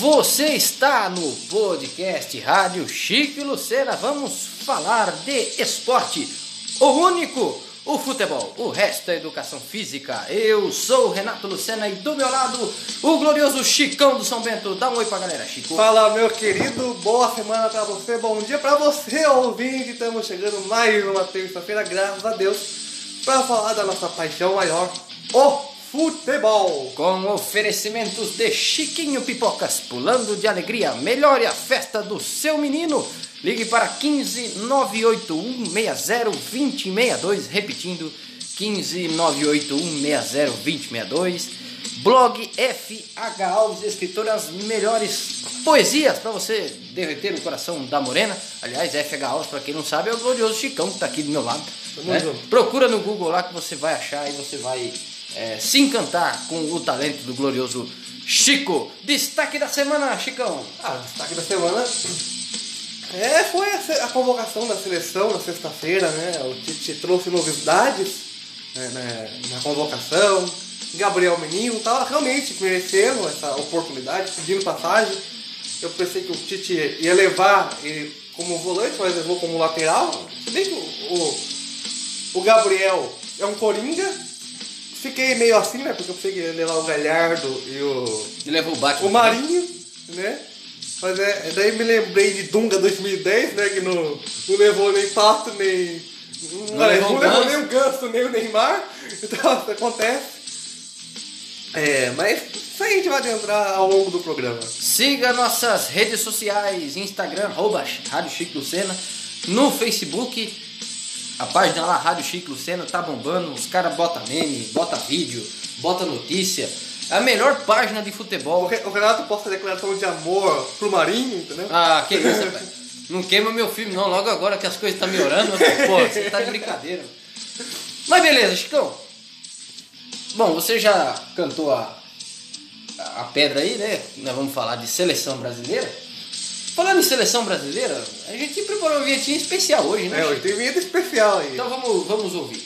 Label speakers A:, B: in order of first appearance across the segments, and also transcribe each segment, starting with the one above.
A: Você está no podcast Rádio Chico e Lucena. Vamos falar de esporte. O único, o futebol. O resto é educação física. Eu sou o Renato Lucena e do meu lado, o glorioso Chicão do São Bento. Dá um oi pra galera, Chico.
B: Fala, meu querido. Boa semana pra você. Bom dia pra você, ouvinte. Estamos chegando mais uma terça-feira, graças a Deus, pra falar da nossa paixão maior, o futebol.
A: Com oferecimentos de Chiquinho Pipocas, pulando de alegria. Melhore a festa do seu menino. Ligue para 15 981 60 2062, repetindo 15 981 60 2062. Blog FH Alves, escritor as melhores poesias para você derreter o coração da morena. Aliás, FH Alves, para quem não sabe, é o glorioso Chicão que está aqui do meu lado. Né? Procura no Google lá que você vai achar e você vai é, se encantar com o talento do glorioso Chico. Destaque da semana, Chicão.
B: Ah, destaque da semana é, foi a, a convocação da seleção na sexta-feira, né? O Tite trouxe novidades né, né, na convocação. Gabriel Menino estava realmente merecendo essa oportunidade, pedindo passagem. Eu pensei que o Tite ia levar ele como volante, mas levou como lateral. Se bem que o, o, o Gabriel é um coringa. Fiquei meio assim, né? Porque eu pensei que ia levar o Galhardo e o,
A: Ele levou o Batman.
B: o Marinho, né? Mas é, daí me lembrei de Dunga 2010, né? Que não, não levou nem Pato, nem. Não,
A: levou
B: não levou nem o Ganso, nem o Neymar. Então, acontece. É, mas isso aí a gente vai adentrar ao longo do programa.
A: Siga nossas redes sociais, Instagram, arroba Rádio Chico Lucena, no Facebook, a página lá, Rádio Chico Lucena, tá bombando, os caras botam meme, bota vídeo, bota notícia, é a melhor página de
B: O
A: futebol.
B: Re- o Renato posta declaração de amor pro Marinho, entendeu?
A: Ah, que isso, rapaz. Não queima meu filme não, logo agora que as coisas estão melhorando, pô, você tá de brincadeira. Mas beleza, Chicão. Bom, você já cantou a, a pedra aí, né? Nós vamos falar de seleção brasileira. Falando em seleção brasileira, a gente preparou uma vinhetinha especial hoje, né?
B: É, hoje tem vinheta especial aí.
A: Então vamos, vamos ouvir.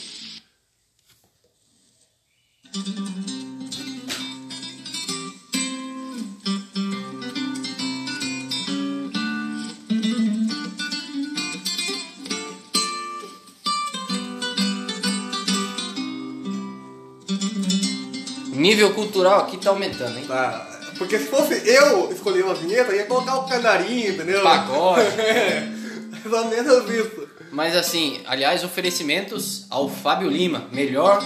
A: Nível cultural aqui tá aumentando, hein?
B: Tá. Porque se fosse eu escolher uma vinheta, ia colocar o canarinho, entendeu?
A: Pagode.
B: É, mais ou menos isso.
A: Mas assim, aliás, oferecimentos ao Fábio Lima, melhor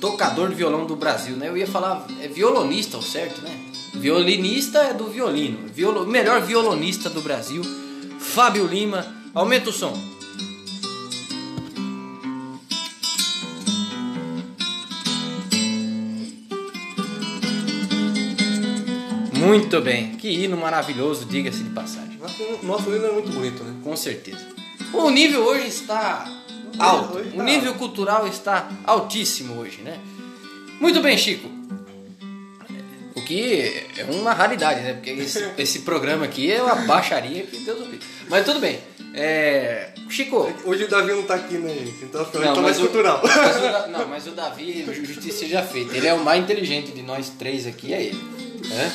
A: tocador de violão do Brasil, né? Eu ia falar, é violonista, o certo, né? Violinista é do violino. Violo, melhor violonista do Brasil, Fábio Lima. Aumenta o som. Muito bem, que hino maravilhoso, diga-se de passagem.
B: Nosso, nosso hino é muito bonito, né?
A: Com certeza. O nível hoje está alto.
B: Hoje
A: O
B: tá
A: nível
B: alto.
A: cultural está altíssimo hoje, né? Muito bem, Chico. O que é uma raridade, né? Porque esse, esse programa aqui é uma baixaria que Deus ouviu. Mas tudo bem. É... Chico.
B: Hoje o Davi não tá aqui, né, gente? Então
A: Não, mas
B: mais
A: o,
B: cultural.
A: mas o Da- não, mas o Davi, justiça seja feita. Ele é o mais inteligente de nós três aqui, é ele. né?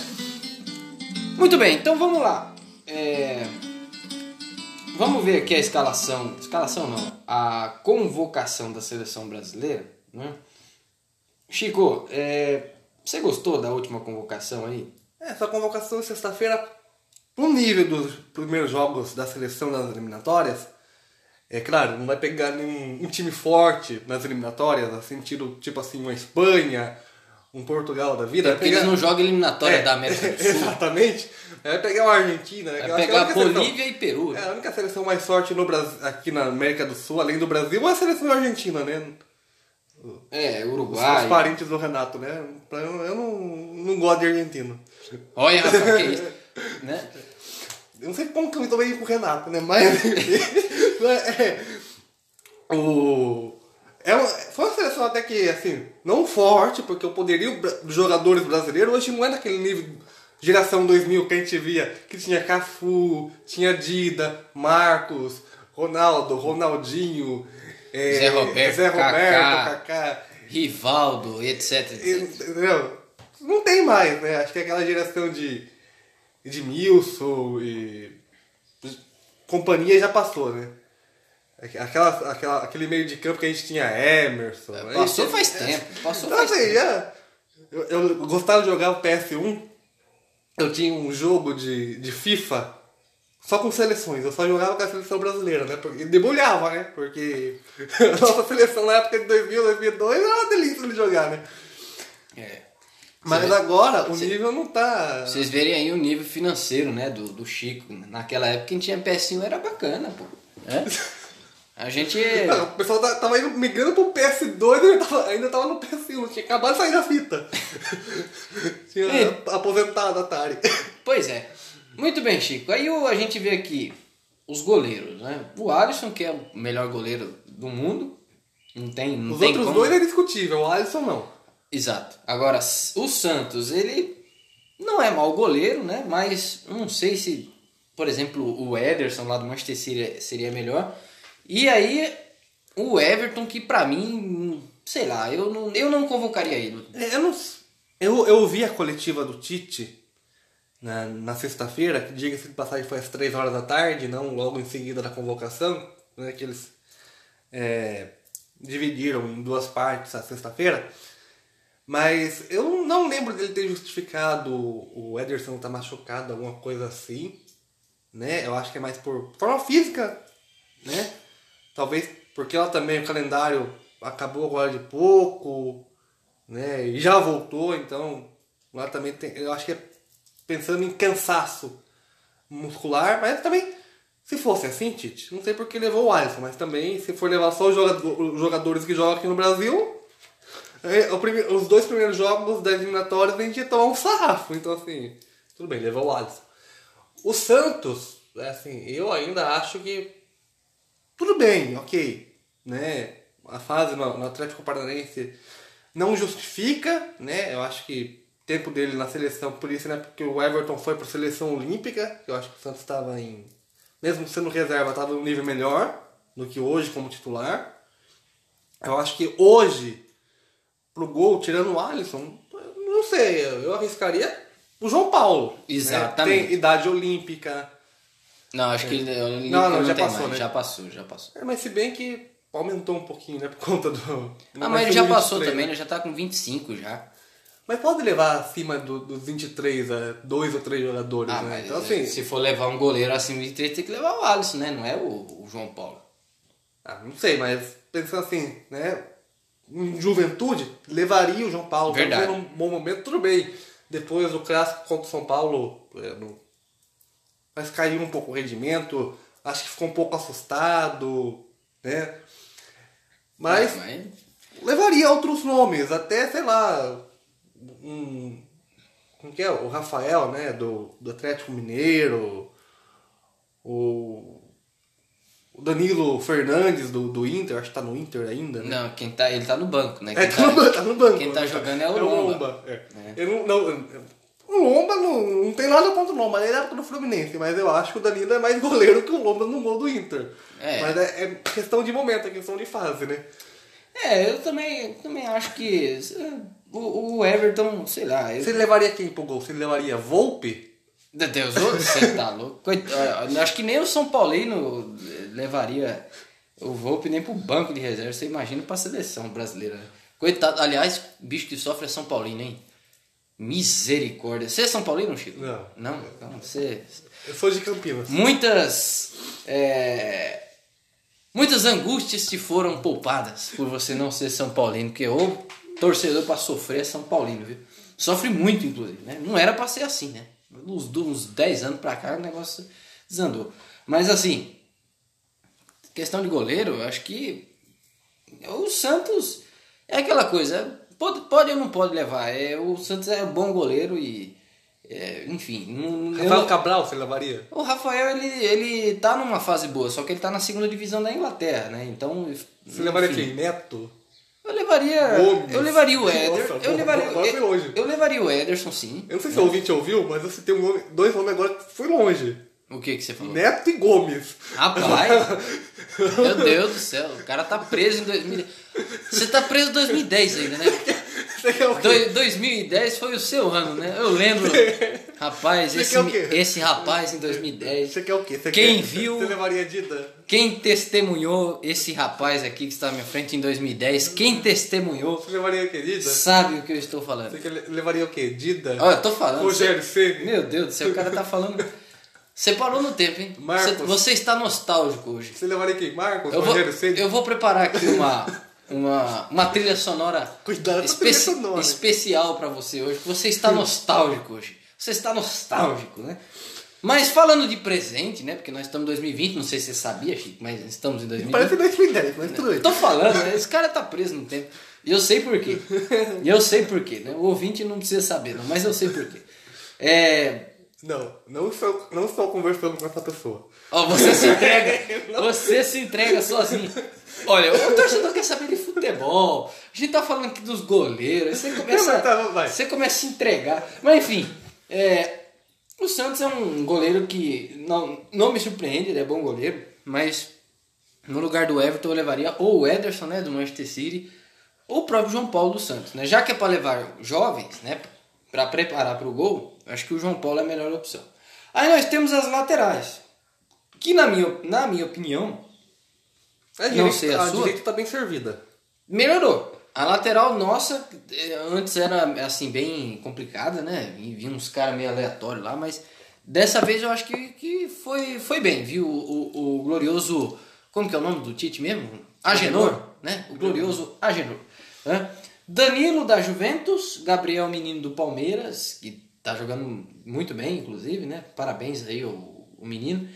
A: Muito bem, então vamos lá. É, Vamos ver aqui a escalação. Escalação não, a convocação da seleção brasileira. Né? Chico, é, você gostou da última convocação aí?
B: Essa convocação sexta-feira, pro nível dos primeiros jogos da seleção nas eliminatórias, é claro, não vai pegar nenhum um time forte nas eliminatórias, assim, tiro, tipo assim, uma Espanha, um Portugal da vida.
A: É porque eles
B: pegar-
A: não jogam eliminatória
B: É,
A: da América do Sul.
B: Exatamente. Vai pegar uma Argentina, né?
A: Vai
B: é a
A: pegar
B: seleção-
A: Bolívia e Peru.
B: É, a única seleção mais forte no Brasil, aqui na América do Sul, além do Brasil, é a seleção argentina, né?
A: É,
B: Os,
A: Uruguai.
B: os parentes do Renato, né? Eu, não, não gosto de argentino.
A: Olha, que isso. Né?
B: Eu não sei como que eu me tomei com o Renato, né? Mas. é, o, é uma, foi uma seleção até que, assim, não forte, porque o poderio dos jogadores brasileiros hoje não é daquele nível geração 2000 que a gente via, que tinha Cafu, tinha Dida, Marcos, Ronaldo, Ronaldinho, é,
A: Zé Roberto,
B: Zé Roberto,
A: Kaká. Rivaldo, etc, etc.
B: Entendeu? Não tem mais, né? Acho que é aquela geração de, Edmilson e. Companhia já passou, né? Aquela, aquela, aquele meio de campo que a gente tinha Emerson.
A: Passou
B: aí,
A: faz
B: é,
A: tempo. Passou
B: então,
A: faz
B: assim,
A: tempo.
B: já, eu, eu gostava de jogar o PS1. Eu tinha um jogo de, de FIFA só com seleções. Eu só jogava com a seleção brasileira, né? Porque debulhava, né? Porque a nossa seleção na época de 2000, 2002 era uma delícia de jogar, né?
A: É.
B: Mas
A: Cê
B: agora o nível não tá.
A: Vocês verem aí o nível financeiro, né, do, do Chico. Naquela época quem tinha PS1 era bacana, pô. É? A gente.
B: Não, o pessoal tá- tava indo, migrando pro PS2 e ainda tava, ainda tava no PS1, tinha acabado de sair da fita. tinha
A: É.
B: aposentado a Atari.
A: Pois é. Muito bem, Chico. Aí a gente vê aqui os goleiros, né? O Alisson, que é o melhor goleiro do mundo. Não tem, não
B: Os
A: tem
B: outros
A: como.
B: dois é discutível, o Alisson não.
A: Exato. Agora, o Santos, ele não é mau goleiro, né? Mas não sei se, por exemplo, o Ederson lá do Manchester seria melhor. E aí, o Everton, que pra mim, sei lá, eu não, eu não convocaria ele.
B: É, Eu, não, eu, eu ouvi a coletiva do Tite na, na sexta-feira, que diga-se de passagem foi às 3 horas da tarde, não logo em seguida da convocação, né, que eles é, dividiram em duas partes a sexta-feira. Mas eu não lembro dele ter justificado o Ederson estar machucado, alguma coisa assim. Né? Eu acho que é mais por forma física, né? Talvez porque ela também, o calendário acabou agora de pouco, né? E já voltou, então lá também tem. Eu acho que é pensando em cansaço muscular, mas também, se fosse assim, Tite, não sei porque levou o Alisson, mas também, se for levar só os jogador- os jogadores que jogam aqui no Brasil, é, os dois primeiros jogos das eliminatórias a gente ia tomar um sarrafo. Então, assim, tudo bem, levou o Alisson. O Santos, é assim, eu ainda acho que tudo bem, ok, né? A fase no, no Atlético Paranaense não justifica, né? Eu acho que tempo dele na seleção, por isso, né? Porque o Everton foi para a seleção olímpica, eu acho que o Santos estava em, mesmo sendo reserva, estava em um nível melhor do que hoje como titular. Eu acho que hoje, pro gol, tirando o Alisson, não sei, eu arriscaria o João Paulo. né?
A: Exatamente.
B: Tem idade olímpica.
A: Não, acho que ele, ele
B: Não, não,
A: não
B: já
A: tem
B: passou,
A: mais.
B: né?
A: Já passou, já passou.
B: É, mas se bem que aumentou um pouquinho, né? Por conta do.
A: Ah, mas ele já passou
B: 23,
A: também,
B: né?
A: ele já tá com 25 já.
B: Mas pode levar acima do, dos 23 a dois ou três jogadores,
A: Ah,
B: né? Então, assim.
A: se for levar um goleiro acima de 23, tem que levar o Alisson, né? Não é o, o João Paulo.
B: Ah, não sei, mas pensando assim, né? Em juventude, levaria o João Paulo. tá
A: Verdade.
B: vivendo um bom momento, tudo bem. Depois do clássico contra o São Paulo, é, no- mas caiu um pouco o rendimento. Acho que ficou um pouco assustado, né? Mas
A: mas
B: levaria outros nomes, até, sei lá, um. Como que é? O Rafael, né? Do, do Atlético Mineiro. O. O Danilo Fernandes do, do Inter, acho que tá no Inter ainda, né?
A: Não, quem tá, ele tá no banco, né?
B: É,
A: Quem
B: tá no, ban- tá no banco.
A: quem tá
B: né?
A: jogando é o Lomba.
B: É. Eu não, não, o Lomba não, não tem nada contra o Lomba, ele era do Fluminense, mas eu acho que o Danilo é mais goleiro que o Lomba no gol do Inter.
A: É.
B: Mas é, é questão de momento, é questão de fase, né?
A: É, eu também, também acho que o, o Everton, sei lá. Eu,
B: Você levaria quem pro gol? Você levaria Volpe?
A: Meu Deus, você tá louco. Coit- eh, acho que nem o São Paulino levaria o Volpe nem pro banco de reserva. Você imagina pra seleção brasileira. Coitado, aliás, bicho que sofre é São Paulino, hein? Misericórdia. Você é São Paulino, Chico?
B: Não.
A: Não? Então você.
B: Eu sou de Campinas.
A: Muitas. é, muitas angústias te foram poupadas por você não ser São Paulino, porque o torcedor pra sofrer é São Paulino, viu? Sofre muito, inclusive, né? Não era pra ser assim, né? Uns, uns 10 anos pra cá o negócio desandou. Mas assim, questão de goleiro, eu acho que o Santos é aquela coisa, pode, pode ou não pode levar. É, o Santos é bom goleiro e. é, enfim, não, eu
B: Rafael Cabral, você levaria?
A: o Rafael, ele, ele tá numa fase boa, só que ele tá na segunda divisão da Inglaterra, né? Então.
B: Você levaria quem? Neto?
A: Eu levaria.
B: Gomes.
A: Eu levaria o
B: Nossa,
A: Eder. eu,
B: bom,
A: levaria, eu, eu levaria o Ederson, sim.
B: Eu não sei se o ouvinte ouviu, mas você tem um nome, dois nomes agora que foi longe.
A: O que que você falou?
B: Neto e Gomes.
A: Rapaz! meu Deus do céu, o cara tá preso em 2010. Você tá preso em 2010 ainda, né?
B: Você quer o quê?
A: Doi- 2010 foi o seu ano, né? Eu lembro. Rapaz, esse, esse rapaz em 2010.
B: Você quer o quê? Você
A: Quem
B: quer-
A: viu-
B: Você levaria Dida?
A: Quem testemunhou esse rapaz aqui que está à minha frente em 2010, quem testemunhou,
B: Você levaria o quê? Dida?
A: sabe o que eu estou falando.
B: Você quer- levaria o quê? Dida?
A: Olha, eu tô falando.
B: Rogério Ceni?
A: Meu Deus do céu, o cara tá falando. Você parou no tempo, hein?
B: Marcos.
A: Você, você está nostálgico hoje.
B: Você levaria quem? Marcos?
A: Eu vou, eu vou preparar aqui uma, uma, uma trilha sonora,
B: Cuidado
A: espe-
B: trilha sonora.
A: especial pra você hoje. Você está nostálgico hoje. Você está nostálgico, né? Mas falando de presente, né? Porque nós estamos em 2020, não sei se você sabia, Chico, mas estamos em 2020.
B: Parece 2010, mas tudo bem.
A: Tô falando, né? esse cara tá preso no tempo. E eu sei por quê. E eu sei por quê, né? O ouvinte não precisa saber, não, mas eu sei por quê. É,
B: Não, não estou, não estou conversando com essa pessoa.
A: Ó, você se entrega. Você se entrega sozinho. Olha, o torcedor quer saber de futebol. A gente tá falando aqui dos goleiros. Você começa,
B: Não, tá, vai.
A: você começa a se entregar. Mas enfim, é, o Santos é um goleiro que não, não me surpreende, ele é bom goleiro, mas no lugar do Everton eu levaria ou o Ederson, né, do Manchester City, ou o próprio João Paulo do Santos, né? Já que é para levar jovens, né, para preparar para o gol, eu acho que o João Paulo é a melhor opção. Aí nós temos as laterais, que na minha, na minha opinião
B: A
A: Não
B: direita,
A: sei a
B: a
A: sua.
B: direita tá bem servida.
A: melhorou. A lateral nossa, eh, antes era assim, bem complicada, né? E Vinha uns caras meio aleatórios lá, mas dessa vez eu acho que, que foi, foi bem, viu? O, o, o glorioso. Como que é o nome do Tite mesmo? Agenor, né? O glorioso Agenor. né? Danilo da Juventus, Gabriel Menino do Palmeiras, que tá jogando muito bem, inclusive, né? Parabéns aí o, o menino.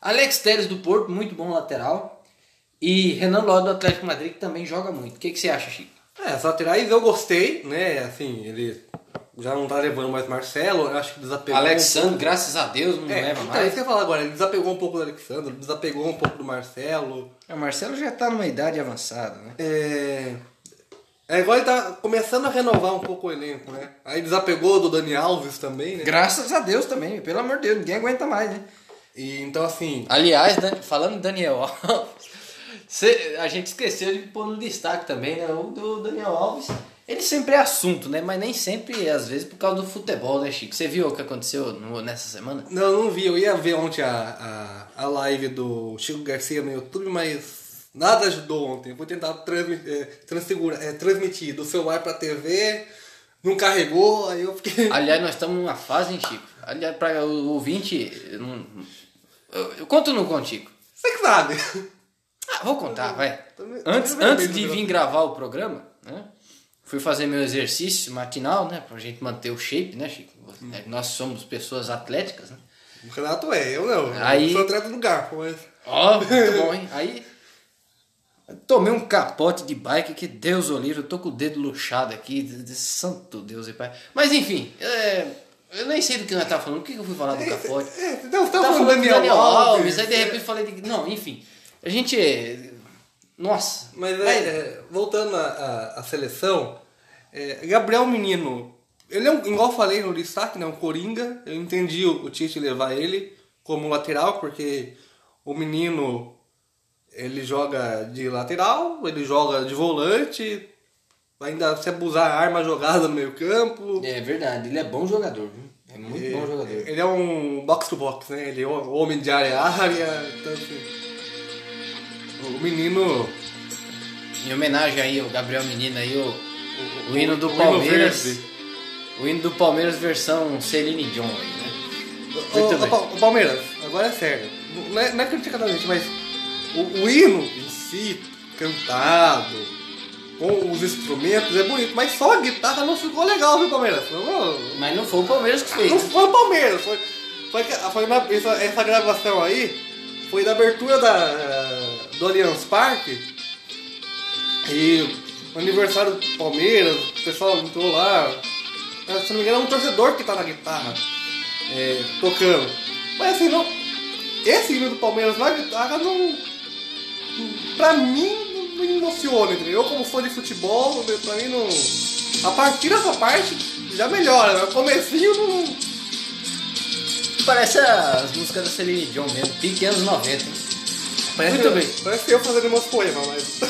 A: Alex Teres do Porto, muito bom lateral. E Renan Lodi do Atlético Madrid, que também joga muito. O que, que você acha, Chico?
B: É, as laterais eu gostei, né? Assim, ele já não tá levando mais Marcelo, eu acho que desapegou.
A: Alexandre, graças a Deus, não
B: É,
A: leva
B: então,
A: mais.
B: isso que eu ia falar agora, ele desapegou um pouco do Alexandre, desapegou um pouco do Marcelo.
A: O Marcelo já tá numa idade avançada, né?
B: É. É, agora ele tá começando a renovar um pouco o elenco, né? Aí desapegou do Dani Alves também, né?
A: Graças a Deus também, pelo amor de Deus, ninguém aguenta mais, né?
B: E então assim.
A: Aliás, Dan- falando em Daniel Alves, cê- a gente esqueceu de pôr no destaque também, né? O do Daniel Alves, ele sempre é assunto, né? Mas nem sempre, às vezes, por causa do futebol, né, Chico? Você viu o que aconteceu no- nessa semana?
B: Não, eu não vi, eu ia ver ontem a, a, a live do Chico Garcia no YouTube, mas nada ajudou ontem. Fui tentar é, transfigura- é, transmitir do celular pra TV, não carregou, aí eu fiquei.
A: Aliás, nós estamos numa fase, hein, Chico? Aliás, para o ouvinte, eu, não- eu, eu conto ou não conto, Chico?
B: Você que sabe.
A: Ah, vou contar, vai.
B: Também-
A: Antes, antes de vir gravar o programa, né? Fui fazer meu exercício matinal, né? Pra gente manter o shape, né, Chico? Nós somos pessoas atléticas, né?
B: O Renato é, eu não.
A: Aí-
B: Eu sou atleta do garfo, mas.
A: Ó, muito bom, hein? Aí tomei um capote de bike que Deus o livre, eu tô com o dedo luxado aqui, de- de santo Deus e pai. Mas enfim, é, eu nem sei do que nós tá falando, o que que eu fui falar do capote?
B: É, não, você tá
A: Tava
B: falando
A: falando do
B: Daniel,
A: Daniel Alves,
B: Alves.
A: aí de repente falei de... Não, enfim, a gente... é- Nossa,
B: Mas é, é, voltando à, seleção, é, Gabriel Menino, ele é um, igual eu falei no destaque, né, um coringa. Eu entendi o, o Tite levar ele como lateral, porque o menino ele joga de lateral, ele joga de volante, ainda se abusar a arma jogada no meio campo.
A: É verdade, ele é bom jogador, viu? É muito bom jogador.
B: Ele é um box to box, né? Ele é um homem de área a área. Então, assim, o menino.
A: Em homenagem aí ao Gabriel Menino aí, o, o hino do
B: o hino
A: Palmeiras.
B: verde.
A: O hino do Palmeiras versão Celine Dion aí, né? Muito
B: ô,
A: bem.
B: Ô, Palmeiras, agora é sério. Não é, não é criticadamente, mas o, o hino em si, cantado, com os instrumentos, é bonito. Mas só a guitarra não ficou legal, viu, Palmeiras? Não,
A: Mas não foi o Palmeiras que fez.
B: não foi o Palmeiras. Foi, foi, que- foi na- essa, essa gravação aí foi da abertura da, do Allianz Parque. E o aniversário do Palmeiras, o pessoal entrou lá. Se não me engano, é um torcedor que tá na guitarra é, tocando. Mas assim, não. Esse hino do Palmeiras na guitarra não. Pra mim não me emociona, entendeu? Eu como fã de futebol, pra mim não. A partir dessa parte já melhora, né? O comecinho não.
A: Parece as músicas da Celine Dion mesmo, pique anos 90. hein?
B: Parece,
A: Muito bem.
B: Parece eu fazendo meus poemas, mas.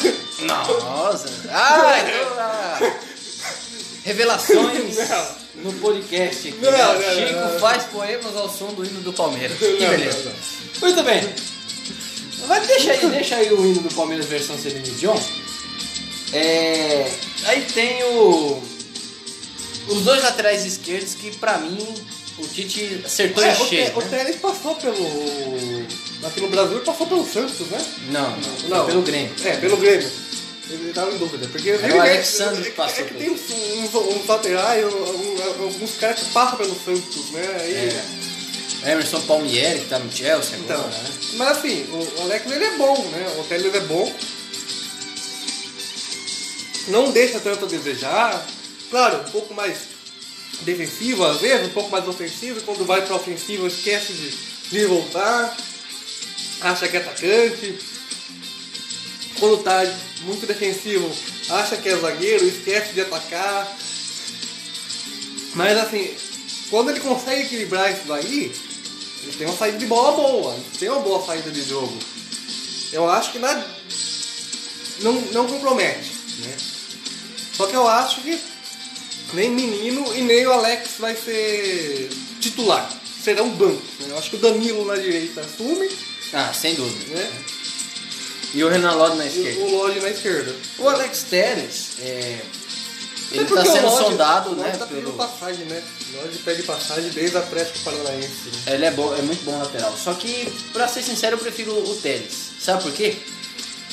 A: Nossa! Ah, então, ah. Revelações
B: Não.
A: no podcast. aqui,
B: Não,
A: né?
B: não, não,
A: Chico
B: não, não.
A: faz poemas ao som do hino do Palmeiras. Que beleza.
B: não, não.
A: Muito bem. Vai, deixa, aí, deixa aí o hino do Palmeiras versão Celine Dion. É, aí tem o, os dois laterais esquerdos que pra mim o Tite acertou
B: É,
A: em
B: o,
A: cheio.
B: O
A: né?
B: Passou pelo. Aqui no Brasil passou pelo Santos, né?
A: Não, não, foi pelo Grêmio.
B: É, pelo Grêmio. Ele tava em dúvida. Porque
A: Era o Alexandre que
B: é,
A: passou
B: É que tem uns, uns, uns laterais, uns- alguns caras que passam pelo Santos, né? Aí,
A: É. Emerson Palmieri, que tá no Chelsea
B: Então,
A: agora, né?
B: mas assim, o Alex ele é bom, né? O Telles é bom. Não deixa tanto a desejar. Claro, um pouco mais defensivo às vezes, um pouco mais ofensivo. Quando vai pra ofensiva esquece de, de voltar. Acha que é atacante. Quando tá muito defensivo, acha que é zagueiro, esquece de atacar. Mas assim, quando ele consegue equilibrar isso daí, ele tem uma saída de bola boa, tem uma boa saída de jogo. Eu acho que na... não, não compromete, né? Só que eu acho que nem menino e nem o Alex vai ser titular. Serão bancos. Né? Eu acho que o Danilo na direita assume,
A: Ah, sem dúvida.
B: né?
A: E o Renan Lodi na
B: E
A: esquerda.
B: o Lodge na esquerda.
A: O Alex Telles, é, ele
B: o
A: sendo
B: Lodge-
A: sondado,
B: Lodge
A: né?
B: tá pedindo
A: Pelo...
B: passagem, né? Lodge pede passagem desde a Atlético Paranaense. Né?
A: Ele é, bom, é muito bom lateral. Só que, pra ser sincero, eu prefiro o Telles. Sabe por quê?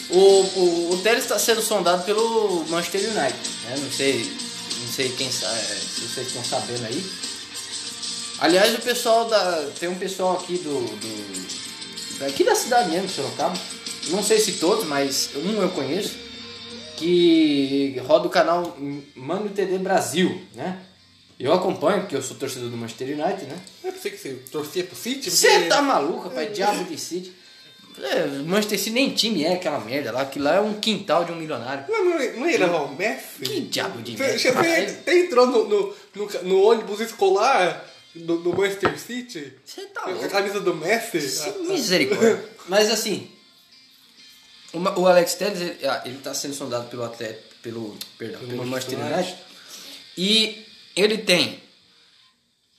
A: O, o, o Telles está sendo sondado pelo Manchester United. Né? Não sei, não sei quem é, se vocês estão sabendo aí. Aliás, o pessoal da. Tem um pessoal aqui do. do daqui da cidade mesmo, Sorocaba. Não sei se todos, mas um eu conheço. Que roda o canal Mano TD Brasil, né? Eu acompanho, porque eu sou torcedor do Manchester United, né?
B: Eu pensei que você torcia pro City.
A: Você
B: porque-
A: tá maluco, rapaz? Diabo de City. É, Manchester City nem time é aquela merda lá. Aquilo lá é um quintal de um milionário.
B: Não, não, não ia levar o Messi?
A: Que diabo de merda.
B: você, você entrou no, no, no, no ônibus escolar do, do Manchester City
A: Você tá
B: com a
A: louco.
B: camisa do Messi?
A: Que Misericórdia. Mas assim, o o Alex Telles, ele, ah, ele tá sendo sondado pelo Atlético, pelo, perdão, pelo Manchester United. E ele tem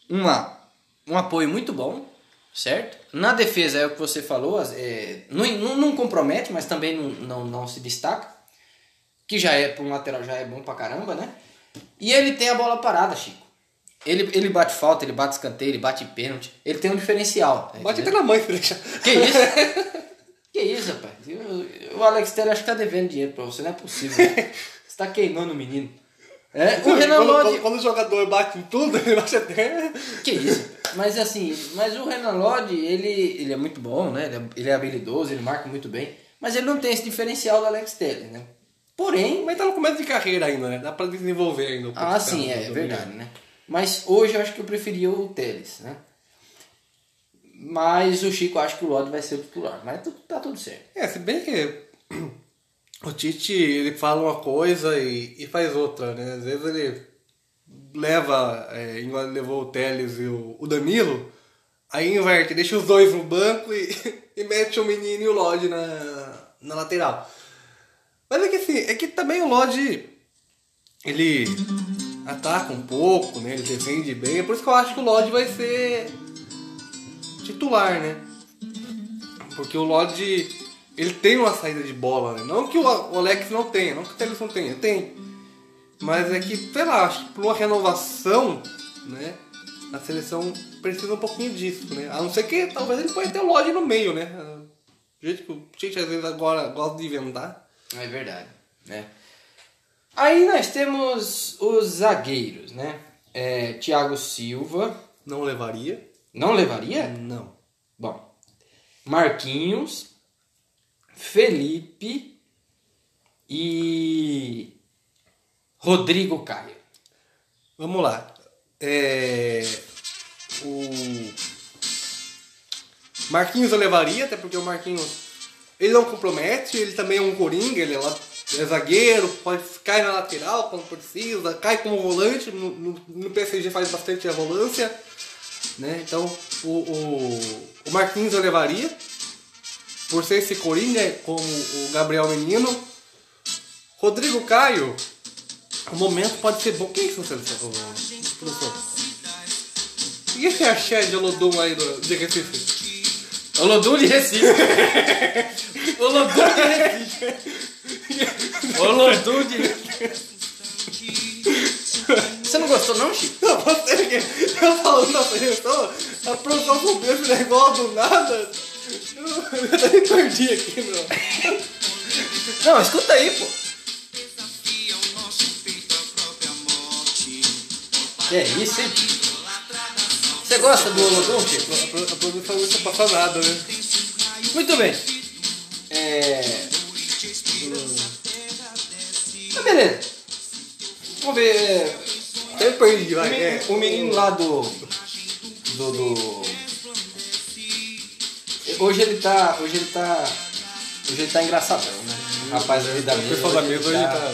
A: uma, um apoio muito bom, certo? Na defesa é o que você falou, é, não, não, não compromete, mas também não, não, não se destaca. Que já é, para um lateral, já é bom pra caramba, né? E ele tem a bola parada, Chico. Ele, ele bate falta, ele bate escanteio, ele bate pênalti. Ele tem um diferencial. tá
B: Bate até na mãe, deixar.
A: Que isso? que isso, rapaz? O Alex Telles acho que tá devendo dinheiro pra você, não é possível. Você tá queimando o menino. É, o Renan
B: quando,
A: Lodge...
B: quando, quando o jogador bate em tudo, ele bate até.
A: Que isso? Mas assim, mas o Renan Lodge, ele, ele é muito bom, né? Ele é, ele é habilidoso, ele marca muito bem. Mas ele não tem esse diferencial do Alex Telles, né? Porém,
B: Mas tá no começo de carreira ainda, né? Dá pra desenvolver ainda um
A: ah,
B: potencial
A: sim, é, é verdade, né? Mas hoje eu acho que eu preferia o Telles, né? Mas o Chico acha que o Lodge vai ser o titular. Mas tá tudo certo.
B: É, se bem que o Tite ele fala uma coisa e, e faz outra, né? Às vezes ele leva, é, levou o Teles e o, o Danilo, aí inverte, deixa os dois no banco e, e mete o menino e o Lodge na, na lateral. Mas é que assim, é que também o Lodge ele ataca um pouco, né? Ele defende bem, é por isso que eu acho que o Lodge vai ser titular, né? Porque o Lodge, ele tem uma saída de bola, né? Não que o Alex não tenha, não que o Teles não tenha, tem. Mas é que, sei lá, acho que por uma renovação, né? A seleção precisa um pouquinho disso, né? A não ser que talvez ele ponha até o Lodge no meio, né? Do jeito que o Tite às vezes agora gosta de inventar.
A: É verdade, né? Aí nós temos os zagueiros, né? É, Thiago Silva,
B: Não levaria?
A: Não levaria?
B: Não.
A: Bom, Marquinhos, Felipe e Rodrigo Caio.
B: Vamos lá. É... O Marquinhos eu levaria, até porque o Marquinhos ele não compromete, ele também é um coringa, ele é, la- é zagueiro, pode cair na lateral quando precisa, cai como volante, no, no, no PSG faz bastante a volância. Né? Então o, o, o Marquinhos eu levaria, por ser esse coringa, como o Gabriel Menino. Rodrigo Caio, o momento pode ser bom. Que isso, seleção? Ô, Produção. E esse axé de Olodum aí do, de Recife?
A: Olodum de Recife. Olodum de Recife. Olodum de Recife. Você não gostou não, Chico?
B: Não, você que eu falando da seleção, a produção subiu esse negócio do nada. Eu até me perdi aqui, meu.
A: Não, escuta aí, pô. Que é isso, hein? Você gosta do Olodum, Chico?
B: A, pro- a produção não está passando nada, né?
A: Muito bem. É... hum. Mas beleza. Vamos ver.
B: Até perdi,
A: O
B: vai.
A: menino,
B: é.
A: o menino lá do. Do. do- Hoje ele tá. Hoje ele tá. Hoje ele tá engraçadão, né? O Rapaz ali da
B: O
A: mesa.
B: pessoal da
A: hoje
B: mesa
A: ele
B: hoje tá.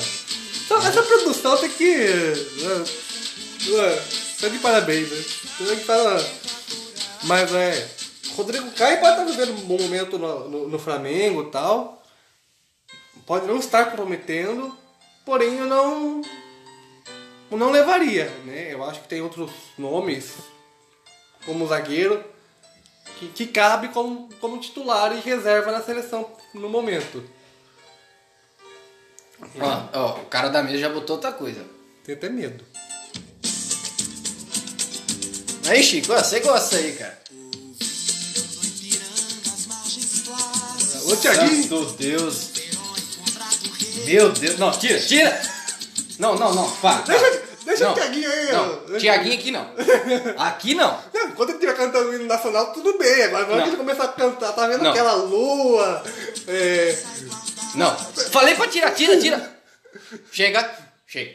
B: Então, essa produção tem que. né, né, Tá de parabéns, né? Tem que tá. Mas é. Rodrigo Caio pode estar vivendo um bom momento no, no, no Flamengo e tal. Pode não estar comprometendo, porém eu não. Não levaria, né? Eu acho que tem outros nomes como zagueiro que, que cabe como, como titular e reserva na seleção no momento.
A: Ó, ó, o cara da mesa já botou outra coisa.
B: Tenho até medo.
A: Aí, Chico, ó, você gosta aí, cara.
B: Ô Thiaguinho!
A: Santo Deus. Meu Deus. Não, tira, tira! Não, não, não, para.
B: Deixa, deixa
A: Não,
B: o Thiaguinho aí.
A: Não,
B: ó.
A: Tiaguinho aqui não. Aqui não.
B: Não, Quando ele estiver cantando o hino nacional, tudo bem. Agora, que ele começar a cantar, tá vendo
A: Não.
B: aquela lua? É,
A: Não. Falei pra tirar, tira, tira. Chega, chega.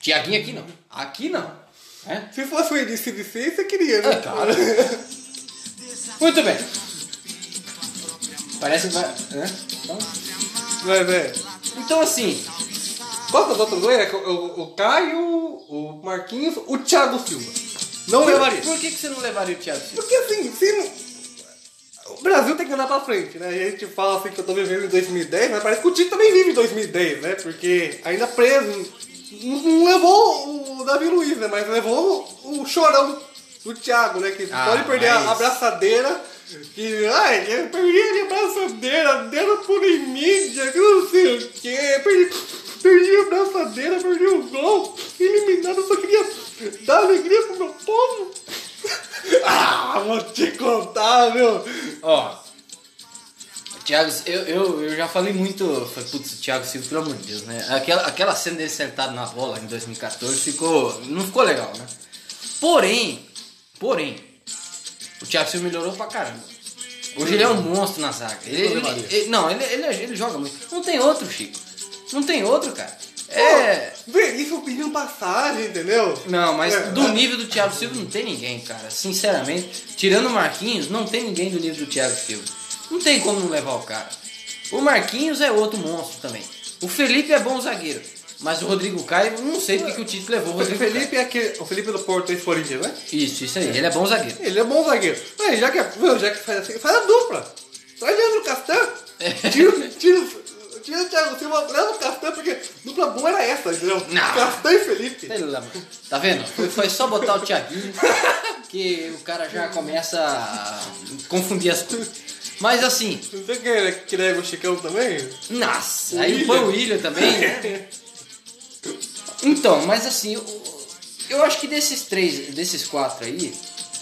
A: Tiaguinho aqui não. Aqui não. É?
B: se fosse o início de ser, você queria, né?
A: É, claro. Muito bem. Parece vai. né? Então,
B: Mas é.
A: então assim.
B: Qual que é os outros dois? É O, o, o Caio, o Marquinhos, o Thiago Silva. Não levaria.
A: Por que, que você não levaria o Thiago Silva?
B: Porque assim, se não- o Brasil tem que andar pra frente, né? A gente fala assim que eu tô vivendo em 2010, mas parece que o Tite também vive em 2010, né? Porque ainda preso, não levou o Davi Luiz, né? Mas levou o chorão do Thiago, né? Que
A: Ah,
B: pode perder a
A: mas-
B: abraçadeira. Que, ai, eu perdi a abraçadeira, deram por em mídia, que não sei o quê. Perdi, perdi a abraçadeira, perdi o gol, eliminado, eu só queria dar alegria pro meu povo. Ah, vou te contar, meu.
A: Ó. Thiago, eu, eu, eu já falei muito. Falei, putz, Thiago Silva, pelo amor de Deus, né? Aquela, aquela cena dele sentado na bola em 2014 ficou. Não ficou legal, né? Porém, porém, o Thiago Silva melhorou pra caramba. Hoje ele é um monstro na zaga. Ele, ele- ele- não, ele, ele, ele joga muito. Não tem outro, Chico. Não tem outro, cara. É.
B: Pô, Veríssimo pedindo passagem, entendeu?
A: Não, mas
B: É.
A: do nível do Thiago Silva não tem ninguém, cara. Sinceramente, tirando o Marquinhos, não tem ninguém do nível do Thiago Silva. Não tem como não levar o cara. O Marquinhos é outro monstro também. O Felipe é bom zagueiro. Mas o Rodrigo Caio, não sei porque que o Tite levou o
B: O
A: Rodrigo
B: Felipe é aquele, o Felipe do Porto, esse Corinthians, né?
A: Caio. Isso, isso aí. Ele é bom zagueiro.
B: Ele é bom zagueiro. Mas já que, meu, já que faz assim, faz a dupla. Traz Leandro Castan. Tira, tira, tira o Thiago Silva, leva o Castan, porque dupla boa era essa, entendeu?
A: Não.
B: Castan e Felipe.
A: Amor. Tá vendo? Foi, foi só botar o Thiaguinho que o cara já começa a confundir as coisas. Mas assim,
B: quem é que leva o Chicão também?
A: Nossa,
B: O
A: aí
B: William.
A: põe o William também, né? Então, mas assim, eu, eu acho que desses três, desses quatro aí,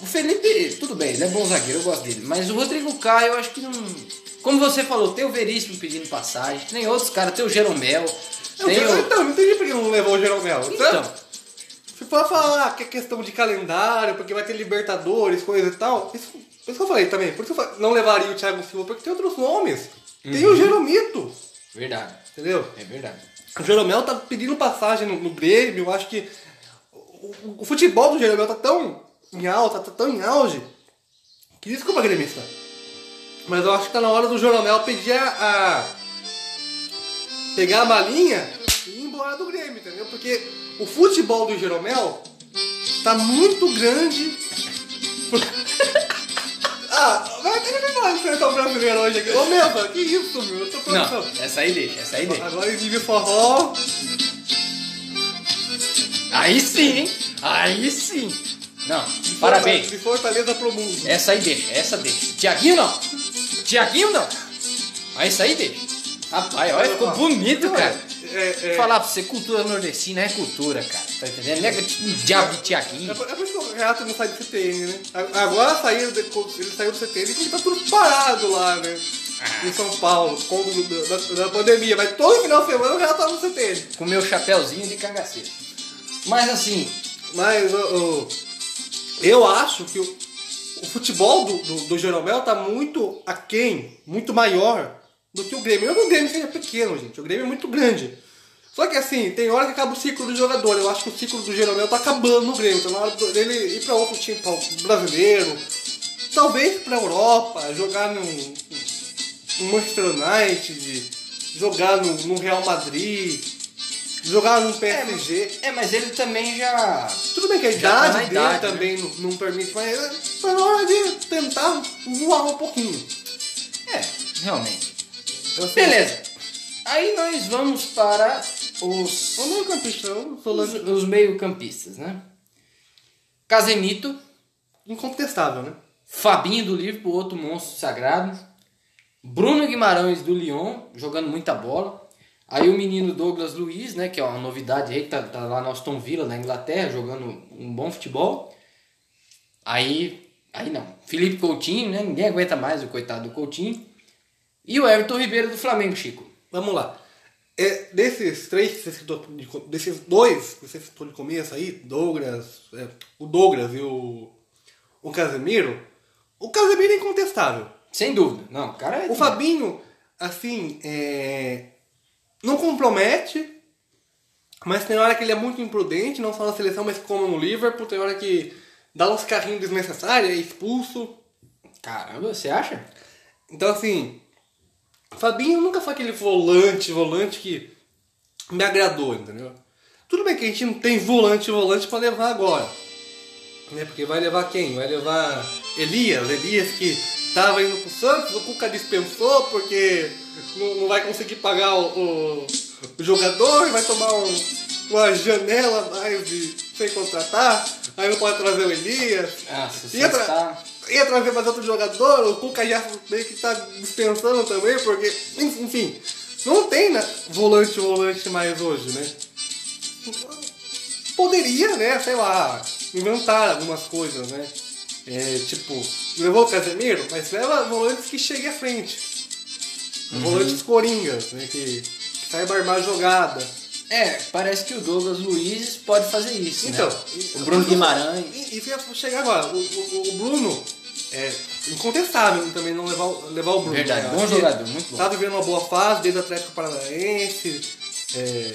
A: o Felipe, tudo bem, ele é bom zagueiro, eu gosto dele. Mas o Rodrigo Caio, eu acho que não. Como você falou, tem o Veríssimo pedindo passagem, tem outros caras, tem o Jeromel,
B: Não,
A: tem o.
B: Então, não entendi por que não levou o Jeromel.
A: Então,
B: Se for falar que é questão de calendário, porque vai ter Libertadores, coisa e tal, isso, isso que eu falei também. Por isso que eu não levaria o Thiago Silva, porque tem outros nomes. Tem
A: Uhum.
B: o Jeromito,
A: verdade,
B: entendeu?
A: é verdade.
B: O Jeromel tá pedindo passagem no, no Grêmio, eu acho que o, o- o futebol do Jeromel tá tão em alta, tá tão em auge, que desculpa, gremista. Mas eu acho que tá na hora do Jeromel pedir a, a- pegar a malinha e ir embora do Grêmio, entendeu? Porque o futebol do Jeromel tá muito grande. ah, vai ter que falar de seleção brasileira hoje aqui. Ô meu, que isso, meu? Eu tô
A: Não, essa aí deixa, essa aí deixa.
B: Agora exílio forró.
A: Aí sim, hein? Aí sim. Não, parabéns.
B: De Fortaleza pro mundo.
A: Essa aí deixa, essa deixa. Tiaguinho não. Tiaguinho não. Mas essa aí deixa. Rapaz, olha, ficou bonito, cara.
B: É, é,
A: Falar pra você, cultura nordestina é cultura, cara. Tá entendendo? Nega um diabo de Tiaguinho.
B: É por é por isso que o Renato não sai do CTN, né? Agora saiu, ele saiu do CTN porque tá tudo parado lá, né?
A: Ah.
B: Em São Paulo, do- da, da pandemia. Mas todo final de semana o Renato tá no CTN.
A: Com meu chapéuzinho de cangaceiro. Mas assim,
B: Mas ô, ô, eu acho que o, o futebol do, do, do Jeromel tá muito aquém, muito maior do que o Grêmio. Eu não o Grêmio seja pequeno, gente. O Grêmio é muito grande. Só que assim, tem hora que acaba o ciclo do jogador. Eu acho que o ciclo do Jeromel tá acabando no Grêmio. Tá na hora dele ir pra outro time pra brasileiro. Talvez pra Europa, jogar num Manchester United, jogar no, no Real Madrid, jogar num PSG.
A: é, mas ele também já.
B: Tudo bem que a
A: Já
B: idade
A: tá
B: dele
A: idade,
B: também não, não permite, mas é, tá na hora de tentar voar um pouquinho.
A: É, realmente. Beleza. Aí nós vamos para os,
B: O meio campista,
A: os, os meio-campistas, né? Casemito,
B: incontestável, né?
A: Fabinho do Liverpool, outro monstro sagrado. Bruno Guimarães do Lyon, jogando muita bola. Aí o menino Douglas Luiz, né, que é uma novidade aí, que tá, tá lá no Aston Villa, na Inglaterra, jogando um bom futebol. Aí, aí não. Felipe Coutinho, né, ninguém aguenta mais o coitado do Coutinho. E o Everton Ribeiro do Flamengo, Chico.
B: Vamos lá. É, desses três que você citou, de desses dois que você citou de começo aí, Douglas, é, o Douglas e o, o Casemiro, o Casemiro é incontestável.
A: Sem dúvida. Não, cara é.
B: O Fabinho, assim, é, não compromete, mas tem hora que ele é muito imprudente, não só na seleção, mas como no Liverpool, tem hora que dá uns carrinhos desnecessários, é expulso.
A: Caramba, você acha?
B: Então, assim, Fabinho nunca foi aquele volante, volante que me agradou, entendeu? Tudo bem que a gente não tem volante, volante pra levar agora. Né? Porque vai levar quem? Vai levar Elias, Elias que tava indo pro Santos, o Cuca dispensou porque não, não vai conseguir pagar o, o, o jogador, vai tomar um- uma janela de sem contratar, aí não pode trazer o Elias.
A: Você
B: Ia, tra-
A: está...
B: ia trazer mais outro jogador, o Cuca já meio que tá dispensando também, porque, enfim, não tem né, volante volante mais hoje, né? Poderia, né, sei lá, inventar algumas coisas, né? É, tipo, levou o Casemiro, mas leva volantes que cheguem à frente. Volantes coringas, né? Que, que saiba armar jogada.
A: É, parece que o Douglas Luiz pode fazer isso,
B: Então,
A: né? O Bruno Guimarães.
B: E, e ia chegar agora. O, o, o Bruno é incontestável também não levar, o- levar o Bruno.
A: Verdade,
B: né?
A: bom jogador, muito bom.
B: Tá vivendo uma boa fase desde o Atlético Paranaense. é,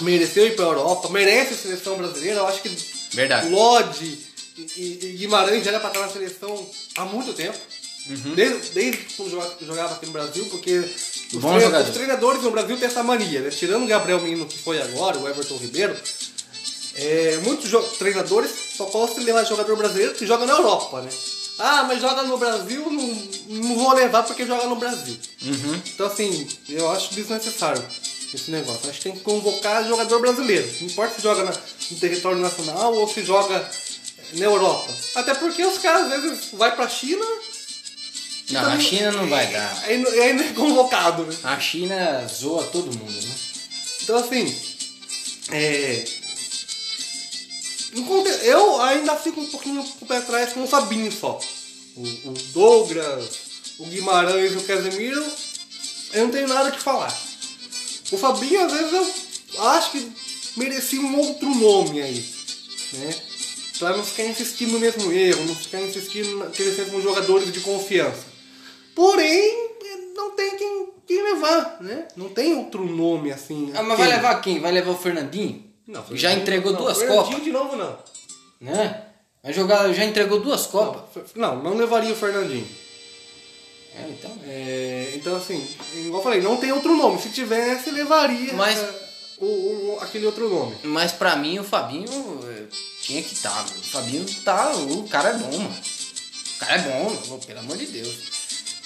B: mereceu ir pra Europa, merece a seleção brasileira. Eu acho que
A: Verdade.
B: Lodge e, e- e Guimarães já era pra estar na seleção há muito tempo.
A: Uhum.
B: Desde, desde joga- jogava aqui no Brasil, porque os, os treinadores no Brasil têm essa mania, né? Tirando o Gabriel Menino que foi agora, o Everton Ribeiro, é, muitos treinadores só de levar jogador brasileiro que joga na Europa, né? Ah, mas joga no Brasil, não, não vou levar porque joga no Brasil.
A: Uhum.
B: Então, assim, eu acho desnecessário esse negócio. Acho que tem que convocar jogador brasileiro. Não importa se joga na- no território nacional ou se joga na Europa. Até porque os caras às vezes vai pra China.
A: Não,
B: então
A: a China não vai dar.
B: Aí não é convocado, né?
A: A China zoa todo mundo, né?
B: Então, assim, é... Eu ainda fico um pouquinho com o pé atrás com o Fabinho só. O, o Douglas, o Guimarães e o Casemiro, eu não tenho nada que falar. O Fabinho, às vezes, eu acho que merecia um outro nome aí, né? Pra não ficar insistindo no mesmo erro, não ficar insistindo naqueles mesmos jogadores de confiança. Porém, não tem quem, quem levar, né? Não tem outro nome assim.
A: Ah, mas
B: quem?
A: vai levar quem? Vai levar o Fernandinho?
B: Não,
A: já entregou
B: não,
A: duas
B: Fernandinho
A: Copas,
B: de novo não.
A: né? Vai jogar, já entregou duas Copas.
B: Não, não levaria o Fernandinho.
A: É, então.
B: É, então assim, igual eu falei, não tem outro nome. Se tivesse, levaria
A: Mas-
B: é, o, o- aquele outro nome.
A: Mas pra mim o Fabinho eh, tinha que estar. o Fabinho tá. O cara é bom, mano. O cara é bom, mano, pelo amor de Deus.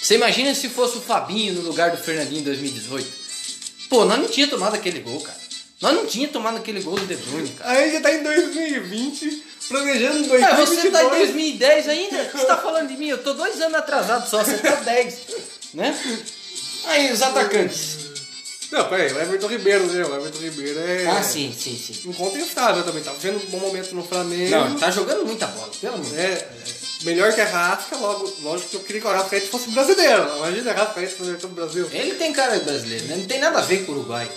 A: Você imagina se fosse o Fabinho no lugar do Fernandinho em 2018? Pô, nós não tinha tomado aquele gol, cara. Nós não tinha tomado aquele gol do De Bruyne, cara.
B: Aí já tá em 2020, planejando em
A: É,
B: 2022.
A: você tá em 2010 ainda? Você tá falando de mim? Eu tô dois anos atrasado só, você tá 10. Né? Aí, os atacantes.
B: Não, peraí, o Everton Ribeiro, né? O Everton Ribeiro é.
A: Ah, sim, sim, sim.
B: Incontestável também. Tá vendo um bom momento no Flamengo.
A: Não, ele tá jogando muita bola, pelo amor de Deus.
B: É, é, melhor que a Rasca, logo, lógico que eu queria que o Arrascaeta fosse brasileiro. Imagina a Arrascaeta fosse do Brasil.
A: Ele tem cara de brasileiro, né? Não tem nada a ver com o Uruguai.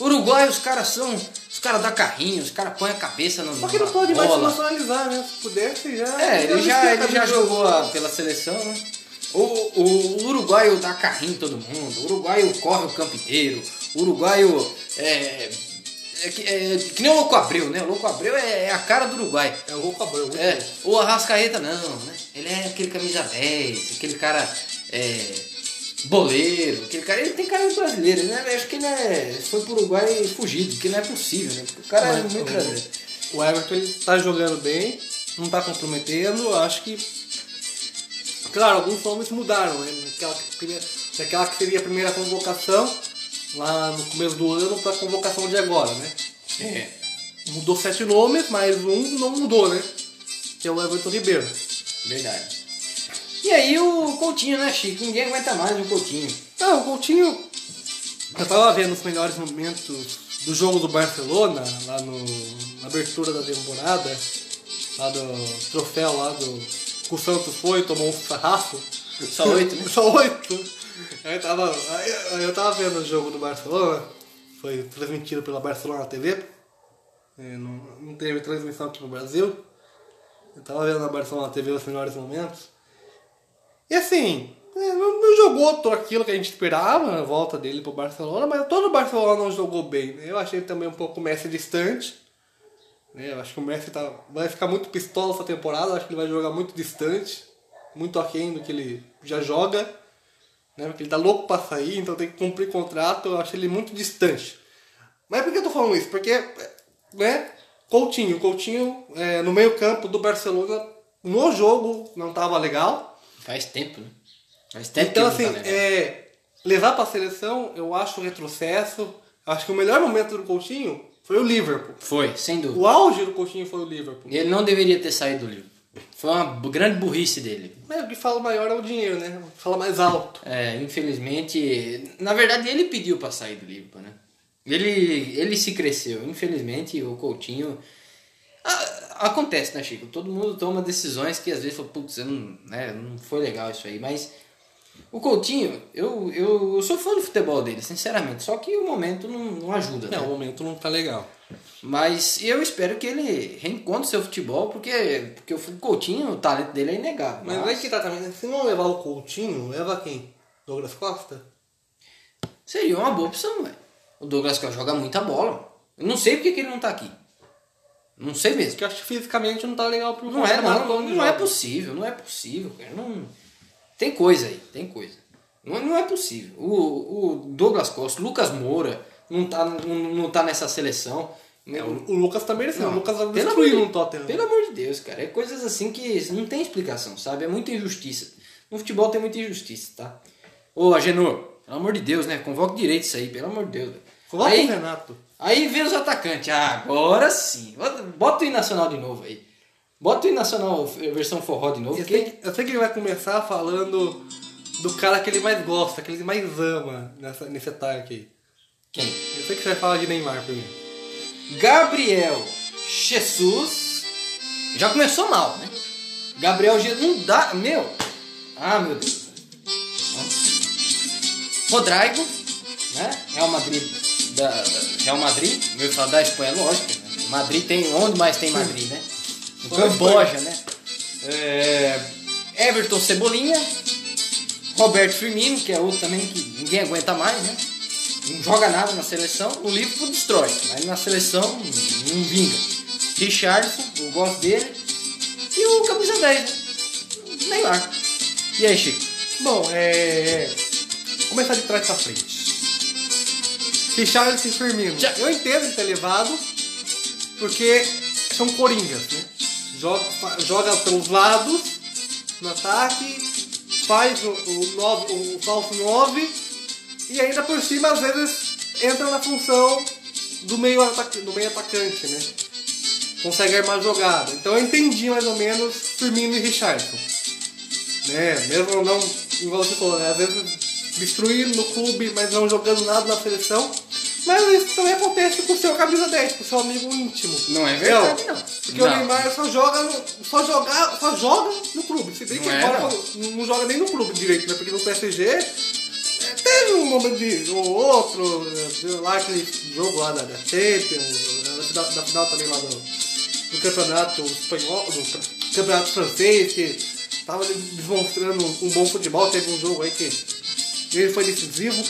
A: Uruguai, os caras são. Os caras dão carrinho, os caras põem a cabeça no.
B: Só que não pode mais se
A: bola.
B: nacionalizar, né? Se pudesse, já.
A: É, ele já, ele já
B: jogou.
A: jogou a- pela seleção, né? O, o, o uruguaio dá carrinho em todo mundo, o uruguaio corre o campo inteiro, o uruguaio é. É, que- é que nem o Louco Abreu, né? O Louco Abreu é, é a cara do Uruguai.
B: É o Louco Abreu. muito
A: É,
B: bom.
A: o Arrascaeta não, né? Ele é aquele camisa 10, aquele cara é, boleiro, aquele cara, ele tem cara de brasileiro, né? Eu acho que ele é, foi pro Uruguai fugido, porque não é possível, né? Porque o cara é
B: Mas
A: muito
B: o-
A: brasileiro.
B: O Everton ele tá jogando bem, não tá comprometendo, acho que. Claro, alguns nomes mudaram, né? Naquela, naquela que seria a primeira convocação, lá no começo do ano, pra convocação de agora, né?
A: É.
B: Mudou sete nomes, mas um não mudou, né? Que é o Everton Ribeiro.
A: Verdade. E aí o Coutinho, né, Chico? Ninguém aguenta mais o Coutinho.
B: Não, o Coutinho. Eu tava vendo os melhores momentos do jogo do Barcelona, lá no, na abertura da temporada, lá do troféu lá do. que o Santos foi, tomou um sarrafo.
A: Só oito, né?
B: Só oito. Aí tava, aí eu- eu tava vendo o jogo do Barcelona, foi transmitido pela Barcelona TV, não, não teve transmissão aqui no Brasil. Eu tava vendo na Barcelona TV os melhores momentos. E assim, é, não, não jogou tudo aquilo que a gente esperava, a volta dele pro Barcelona, mas todo o Barcelona não jogou bem. né? Eu achei também um pouco o Messi distante. né? Eu acho que o Messi tá, vai ficar muito pistola essa temporada, eu acho que ele vai jogar muito distante, muito aquém do que ele já joga. Né? Porque ele tá louco pra sair, então tem que cumprir contrato, eu acho ele muito distante. Mas por que eu tô falando isso? Porque, né, Coutinho, Coutinho é, no meio campo do Barcelona, no jogo não tava legal.
A: Faz tempo, né? Faz tempo
B: Então,
A: que
B: assim,
A: tá
B: é, levar pra seleção, eu acho um retrocesso. Acho que o melhor momento do Coutinho foi o Liverpool.
A: Foi, sem dúvida.
B: O auge do Coutinho foi o Liverpool.
A: Ele não deveria ter saído do livro. Foi uma grande burrice dele.
B: Mas o que fala maior é o dinheiro, né? Fala mais alto.
A: É, infelizmente, na verdade ele pediu pra sair do Liverpool, né? Ele, ele se cresceu. Infelizmente o Coutinho acontece, né, Chico? Todo mundo toma decisões que às vezes fala, putz, não, né, não foi legal isso aí, mas o Coutinho, eu, eu, eu sou fã do futebol dele, sinceramente, só que o momento não, não ajuda, né?
B: Não, o momento não tá legal.
A: Mas eu espero que ele reencontre seu futebol, porque, porque o Coutinho, o talento dele é inegável.
B: Mas
A: Mas
B: aí que tá também. Se não levar o Coutinho, leva quem? Douglas Costa?
A: seria uma boa opção, velho. O Douglas Costa joga muita bola. Eu não sei porque que ele não tá aqui. Não sei mesmo.
B: Porque eu acho que fisicamente não tá legal pro
A: Não é,
B: campeonato
A: não,
B: onde
A: não é possível, não é possível, cara. Não... Tem coisa aí, tem coisa. Não, não é possível. O, o Douglas Costa, o Lucas Moura, não tá, não, não tá nessa seleção.
B: É, o, o Lucas tá merecendo.
A: Não,
B: o Lucas destruiu no Tottenham.
A: Pelo amor de Deus, cara. É coisas assim que não tem explicação, sabe? É muita injustiça. No futebol tem muita injustiça, tá? Ô, Agenor, pelo amor de Deus, né? Convoque direito isso aí, pelo amor de Deus.
B: Coloca
A: aí,
B: o Renato.
A: aí vem os atacantes. Ah, agora sim. Bota, o hino nacional de novo aí. Bota o hino nacional versão forró de novo.
B: Eu
A: porque-
B: sei, que, eu sei que ele vai começar falando do cara que ele mais gosta, que ele mais ama nessa, nesse ataque aí.
A: Quem?
B: Eu sei que você vai falar de Neymar primeiro.
A: Gabriel Jesus. Já começou mal, né? Gabriel Jesus. Não dá. Meu. Ah, meu Deus. Rodrigo, né? Real Madrid. Da, da- Real Madrid. Eu ia falar da Espanha, lógico. Né? Madrid tem. Onde mais tem Madrid, né? No Camboja, né? É, Everton Cebolinha. Roberto Firmino, que é outro também que ninguém aguenta mais, né? Não joga nada na seleção, no Liverpool destrói, mas na seleção não vinga. Richardson, eu gosto dele. E o camisa 10, né? Neymar. E aí, Chico?
B: Bom, é. Vou começar de trás pra frente. Richarlison e Firmino.
A: Já-
B: Eu entendo ele ter levado, porque são coringas, né? Joga, joga pelos lados, no ataque, faz o, o, nove, o falso 9 e ainda por cima às vezes entra na função do meio, ataca, do meio atacante, né? Consegue armar jogada. Então eu entendi mais ou menos Firmino e Richardson. Né? Mesmo não, igual você falou, né? às vezes destruindo no clube, mas não jogando nada na seleção. Mas isso também acontece com o seu camisa 10, com o seu amigo íntimo.
A: Não é verdade, não.
B: Porque
A: Não.
B: o Neymar só joga no, só joga, só joga no clube. Se bem que
A: Não é,
B: agora não. não joga nem no clube direito, né? Porque no PSG é, teve um momento de um outro, lá aquele jogo lá da, da Champions, da final, da final também lá do, do campeonato espanhol, do campeonato francês, que tava demonstrando um bom futebol, teve um jogo aí que ele foi decisivo.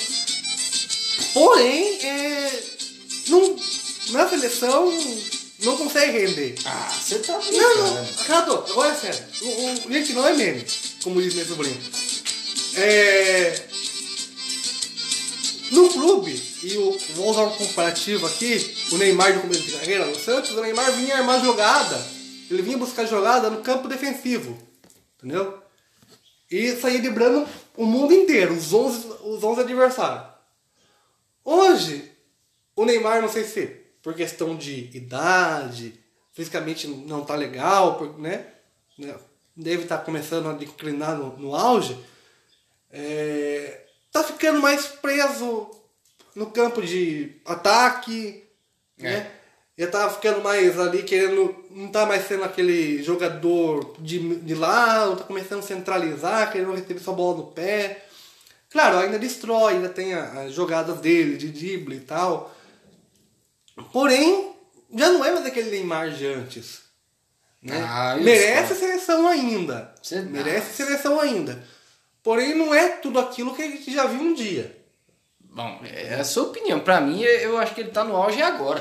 B: Porém, é, não, na seleção não consegue render.
A: Ah, você tá
B: Não, não, Renato, agora é sério. O, o, gente, não é meme, como diz meu sobrinho. É. No clube, e vou usar um comparativo aqui, o Neymar de começo de carreira no Santos, o Neymar vinha armar jogada. Ele vinha buscar jogada no campo defensivo. Entendeu? E saía driblando o mundo inteiro, os 11, os 11 adversários. Hoje, o Neymar, não sei se por questão de idade, fisicamente não tá legal, né? Né? Deve estar começando a declinar no, no auge. É, tá ficando mais preso no campo de ataque, né? Já tá ficando mais ali querendo. Não tá mais sendo aquele jogador de, de lado, tá começando a centralizar, querendo receber sua bola no pé. Claro, ainda destrói, ainda tem a- as jogadas dele, de drible e tal. Porém, já não é mais aquele Neymar de antes. Né?
A: Ah,
B: Merece seleção ainda. Merece seleção ainda. Porém, não é tudo aquilo que a gente já viu um dia.
A: Bom, é a sua opinião. Pra mim, eu acho que ele tá no auge agora.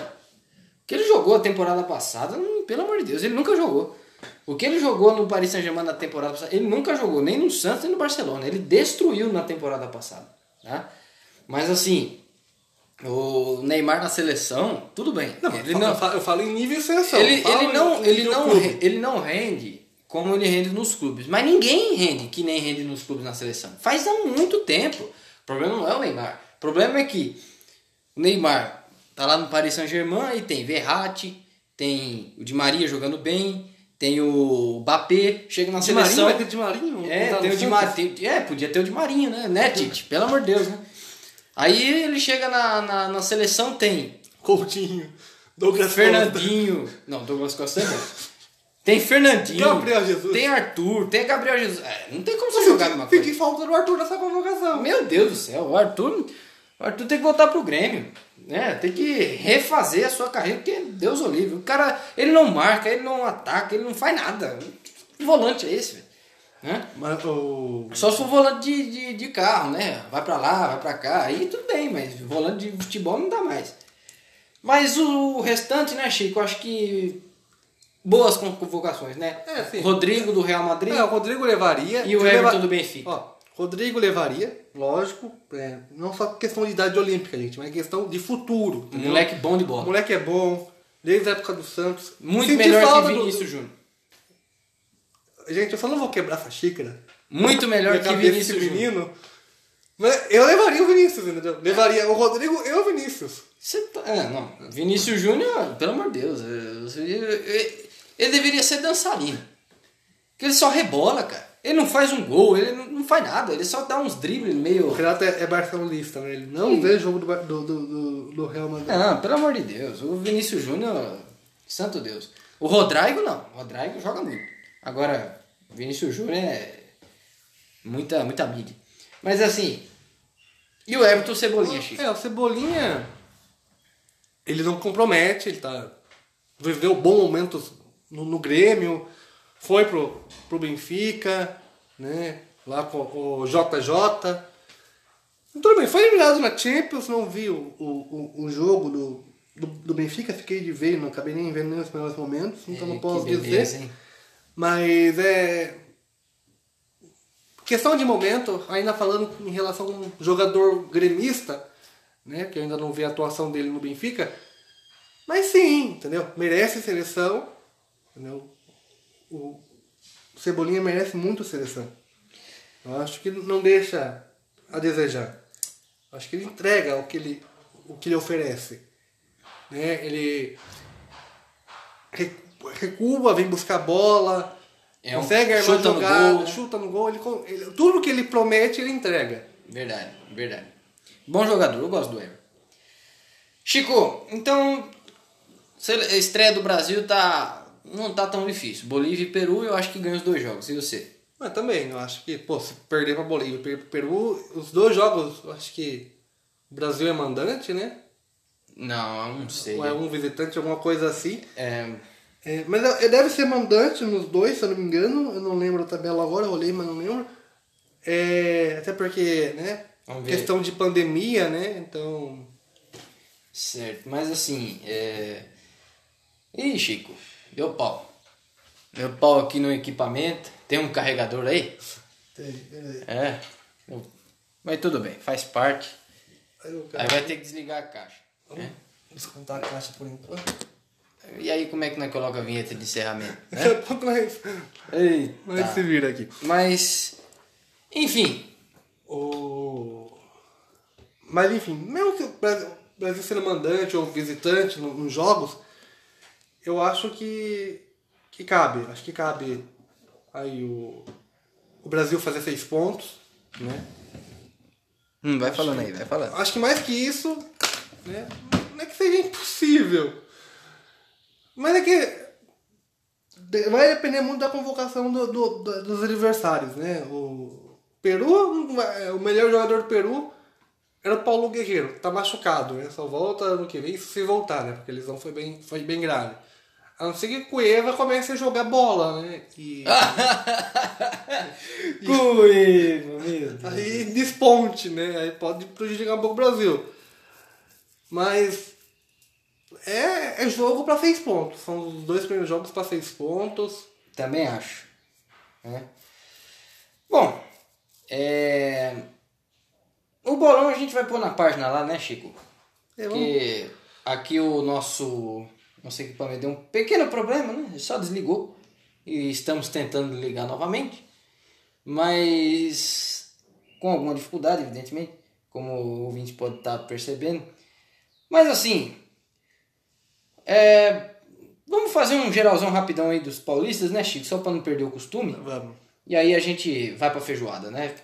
A: O que ele jogou a temporada passada, não- pelo amor de Deus, ele nunca jogou. O que ele jogou no Paris Saint-Germain na temporada passada, ele nunca jogou, nem no Santos nem no Barcelona. Ele destruiu na temporada passada. Tá? Mas assim, o Neymar na seleção, tudo bem. ele
B: eu,
A: não,
B: falo, eu falo em nível seleção.
A: ele, ele não, ele, não,
B: clube.
A: ele não rende como ele rende nos clubes. Mas ninguém rende que nem rende nos clubes na seleção. Faz há muito tempo. O problema não é o Neymar. O problema é que o Neymar tá lá no Paris Saint-Germain e tem Verratti, tem o Di Maria jogando bem, tem o Mbappé, chega na
B: De
A: seleção.
B: Marinho, vai ter de Marinho?
A: É,
B: tá
A: tem o Di? Maria. É, podia ter o Di Marinho, né? Né, Tite? Pelo amor de Deus, né? Aí ele chega na, na, na seleção, tem
B: Coutinho, Douglas Costa.
A: Fernandinho. Não, Douglas Costa é bom. Tem Fernandinho.
B: Gabriel Jesus.
A: Tem Arthur, tem Gabriel Jesus. É, não tem como você jogar a
B: senti-
A: mesma coisa.
B: Senti falta do Arthur nessa convocação.
A: Meu Deus do céu, o Arthur. O Arthur tem que voltar pro Grêmio. Né? Tem que refazer a sua carreira, porque Deus o livre. O cara, ele não marca, ele não ataca, ele não faz nada. Que volante é esse, velho? Né?
B: Mas o...
A: Só se for volante de, de, de carro, né? Vai pra lá, vai pra cá, aí tudo bem, mas volante de futebol não dá mais. Mas o restante, né, Chico? Acho que boas convocações, né?
B: É, sim.
A: Rodrigo do Real Madrid.
B: É, o Rodrigo levaria.
A: E o Everton
B: leva-
A: do Benfica.
B: Ó, Rodrigo levaria, lógico. é, não só questão de idade olímpica, gente, mas questão de futuro. entendeu?
A: moleque bom de bola.
B: moleque é bom, desde a época do Santos.
A: Muito
B: Senti
A: melhor que
B: do-
A: Vinícius Júnior.
B: Gente, eu só não vou quebrar essa xícara.
A: Muito melhor que Vinícius Júnior.
B: menino. Mas eu levaria o Vinícius, entendeu? Levaria o Rodrigo e o Vinícius.
A: Você tá... É, não. Vinícius Júnior, pelo amor de Deus. é, você- Ele ele deveria ser dançarino. Porque ele só rebola, cara. Ele não faz um gol, ele não não faz nada. Ele só dá uns dribles
B: O
A: meio.
B: Renato é, é barcelonista, né? Ele não vê jogo do, do, do, do Real Madrid.
A: Não, pelo amor de Deus. O Vinícius Júnior, santo Deus. O Rodrigo não. O Rodrigo joga muito. Agora, o Vinícius Júnior é muita, muita mídia. Mas assim. E o Everton Cebolinha, Chico?
B: É, o Cebolinha. Ele não compromete, ele tá. Viveu bons momentos no, no Grêmio, foi pro, pro Benfica, né? Lá com o JJ. Tudo bem, foi eliminado na Champions, não vi o, o, o, jogo do, do, do Benfica, fiquei de ver, não acabei nem vendo nos melhores momentos, então não
A: É,
B: posso
A: beleza,
B: dizer.
A: hein?
B: Mas é. Questão de momento, ainda falando em relação a um jogador gremista, né? Que eu ainda não vi a atuação dele no Benfica. Mas sim, entendeu? Merece seleção. Entendeu? O Cebolinha merece muito seleção. Eu acho que não deixa a desejar. Eu acho que ele entrega o que ele, o que ele oferece. né? Ele recu- recua, vem buscar bola,
A: É um-
B: consegue armar
A: chuta no
B: jogada,
A: gol, né?
B: chuta no gol, ele, ele- tudo que ele promete ele entrega.
A: Verdade, verdade. Bom jogador, eu gosto do Ever. Chico, então a estreia do Brasil tá não tá tão difícil. Bolívia e Peru, eu acho que ganha os dois jogos. E você?
B: Mas também, eu acho que, pô, se perder pra Bolívia, perder pro Peru, os dois jogos, eu acho que o Brasil é mandante, né?
A: Não, eu não sei.
B: Ou é um visitante, alguma coisa assim.
A: É,
B: É, mas deve ser mandante nos dois, se eu não me engano. Eu não lembro a tabela agora, eu olhei, mas não lembro. É, até porque, né? Questão de pandemia, né? Então.
A: certo. Mas assim, é... Ih, Chico, deu pau. Deu pau aqui no equipamento. Tem um carregador aí? É. Eu- Mas tudo bem, faz parte. Aí vai ter que desligar a caixa. né?
B: Descontar a caixa por enquanto.
A: E aí como é que nós coloca a vinheta de encerramento? Né?
B: mas,
A: Eita.
B: mas se vira aqui.
A: Mas, enfim,
B: O... Mas enfim, mesmo que o Brasil, Brasil sendo mandante ou visitante no- nos jogos, eu acho que, que cabe. Acho que cabe aí o, o Brasil fazer seis pontos, né?
A: hum, vai falando aí, vai falando.
B: Acho que mais que isso, né? Não é que seja impossível. Mas é que vai depender muito da convocação do- do- da- dos adversários, né? O Peru, o melhor jogador do Peru era o Paulo Guerreiro, tá machucado, né? Só volta ano que vem se voltar, né? Porque a lesão foi bem, foi bem grave. A não ser que Cueva comece a jogar bola, né? E
A: meu
B: aí desponte, né? Aí pode prejudicar um pouco o Brasil. Mas é, é jogo para seis pontos. São os dois primeiros jogos para seis pontos.
A: Também acho. né? Bom, é... o bolão a gente vai pôr na página lá, né, Chico?
B: É,
A: Porque aqui o nosso, nosso equipamento deu um pequeno problema, né? Ele Só desligou. E estamos tentando ligar novamente. Mas com alguma dificuldade, evidentemente. Como o ouvinte pode estar percebendo. Mas assim. é, Vamos fazer um geralzão rapidão aí dos paulistas, né, Chico? Só para não perder o costume.
B: Vamos.
A: E aí a gente vai pra feijoada, né?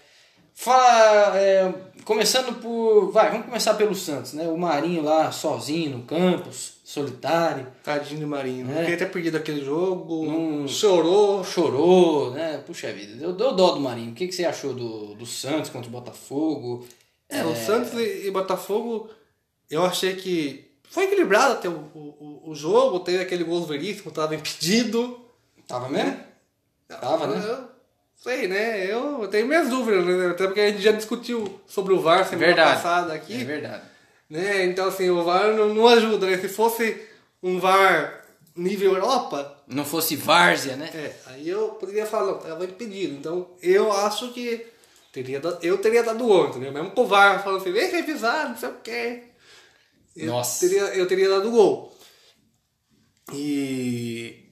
A: Fala, é, começando por. Vai, vamos começar pelo Santos, né? O Marinho lá sozinho no campus, solitário,
B: Tadinho do Marinho.
A: É.
B: Queria ter perdido aquele jogo.
A: Não-
B: Chorou.
A: chorou, né? Puxa vida, deu, deu dó do Marinho. O que, que você achou do, do Santos contra o Botafogo?
B: É, o Santos e, e Botafogo, eu achei que foi equilibrado até o, o, o jogo. Teve aquele gol veríssimo, tava impedido.
A: Tava mesmo? Tava, né?
B: Sei, né? Eu tenho minhas dúvidas, né? Até porque a gente já discutiu sobre o VAR semana
A: Verdade.
B: passada aqui.
A: É verdade.
B: né? Então, assim, o VAR não, não ajuda, né? Se fosse um VAR nível Europa,
A: Não fosse várzea, né?
B: é, aí eu poderia falar, não, tava impedido. Então, eu acho que teria dado, eu teria dado gol, entendeu? Mesmo com o VAR falando assim, vem revisar, não sei o quê. Eu
A: Nossa.
B: Teria, eu teria dado gol. E...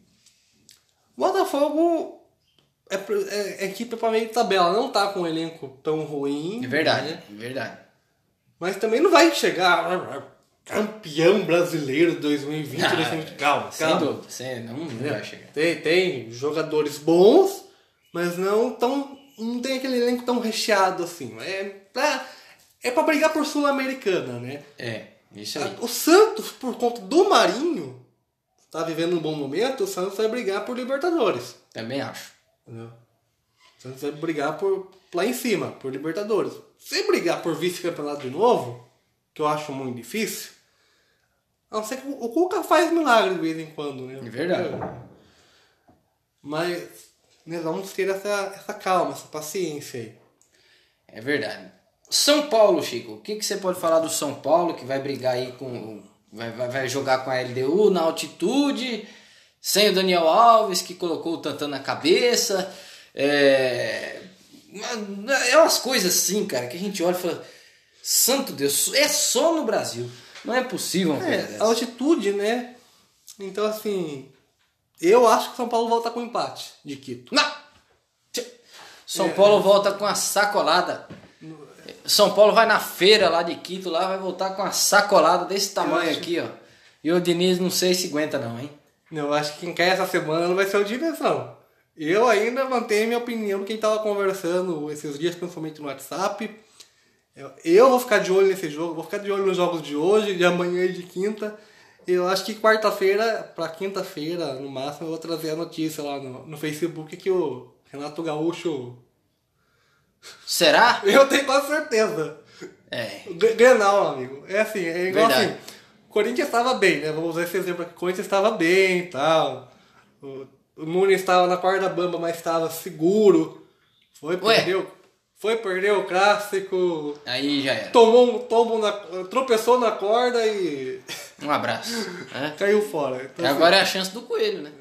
B: Botafogo é, é, é equipe para meio de tabela, não tá com um elenco tão ruim.
A: É verdade,
B: né?
A: é verdade.
B: Mas também não vai chegar campeão brasileiro 2020,
A: Ah,
B: 2020. Calma,
A: Sem
B: calma.
A: dúvida, sem, não, não vai chegar.
B: Tem, tem jogadores bons, mas não tão. não tem aquele elenco tão recheado assim. É pra, é pra brigar por Sul-Americana, né?
A: É, isso aí.
B: O Santos, por conta do Marinho, tá vivendo um bom momento, o Santos vai brigar por Libertadores.
A: Também acho.
B: Entendeu? O Santos vai brigar por, lá em cima, por Libertadores. Se brigar por vice-campeonato de novo, que eu acho muito difícil, a não ser que o Cuca faz milagre de vez em quando, né?
A: É verdade.
B: Mas né, vamos ter essa, essa calma, essa paciência aí.
A: É verdade. São Paulo, Chico. O que, que você pode falar do São Paulo que vai brigar aí com. Vai, vai, vai jogar com a LDU na altitude, sem o Daniel Alves, que colocou o Tantan na cabeça. É. É umas coisas assim, cara, que a gente olha e fala. Santo Deus, é só no Brasil. Não é possível uma coisa
B: É, a
A: dessa.
B: altitude, né? Então, assim, eu acho que São Paulo volta com empate de Quito.
A: Não! São Paulo volta com a sacolada. São Paulo vai na feira lá de Quito, lá vai voltar com a sacolada desse tamanho
B: acho-
A: aqui, ó. E o Diniz não sei se aguenta não, hein?
B: Eu acho que quem quer essa semana não vai ser o Diniz, não. Eu ainda mantenho minha opinião quem tava conversando esses dias, principalmente no WhatsApp. Eu, vou ficar de olho nesse jogo, vou ficar de olho nos jogos de hoje, de amanhã e de quinta. Eu acho que quarta-feira, pra quinta-feira, no máximo, eu vou trazer a notícia lá no, no Facebook que o Renato Gaúcho.
A: Será?
B: Eu tenho quase certeza.
A: É.
B: Grenal, amigo. É assim, é igual
A: Verdade.
B: assim. Corinthians estava bem, né? Vamos usar esse exemplo aqui. O Corinthians estava bem e tal. O, o Nunes estava na corda bamba, mas estava seguro. Foi,
A: Ué.
B: perdeu. Foi, perdeu o clássico.
A: Aí já era.
B: Tomou um tombo na. tropeçou na corda e
A: Um abraço. É.
B: caiu fora. Então, assim,
A: Agora é a chance do coelho, né?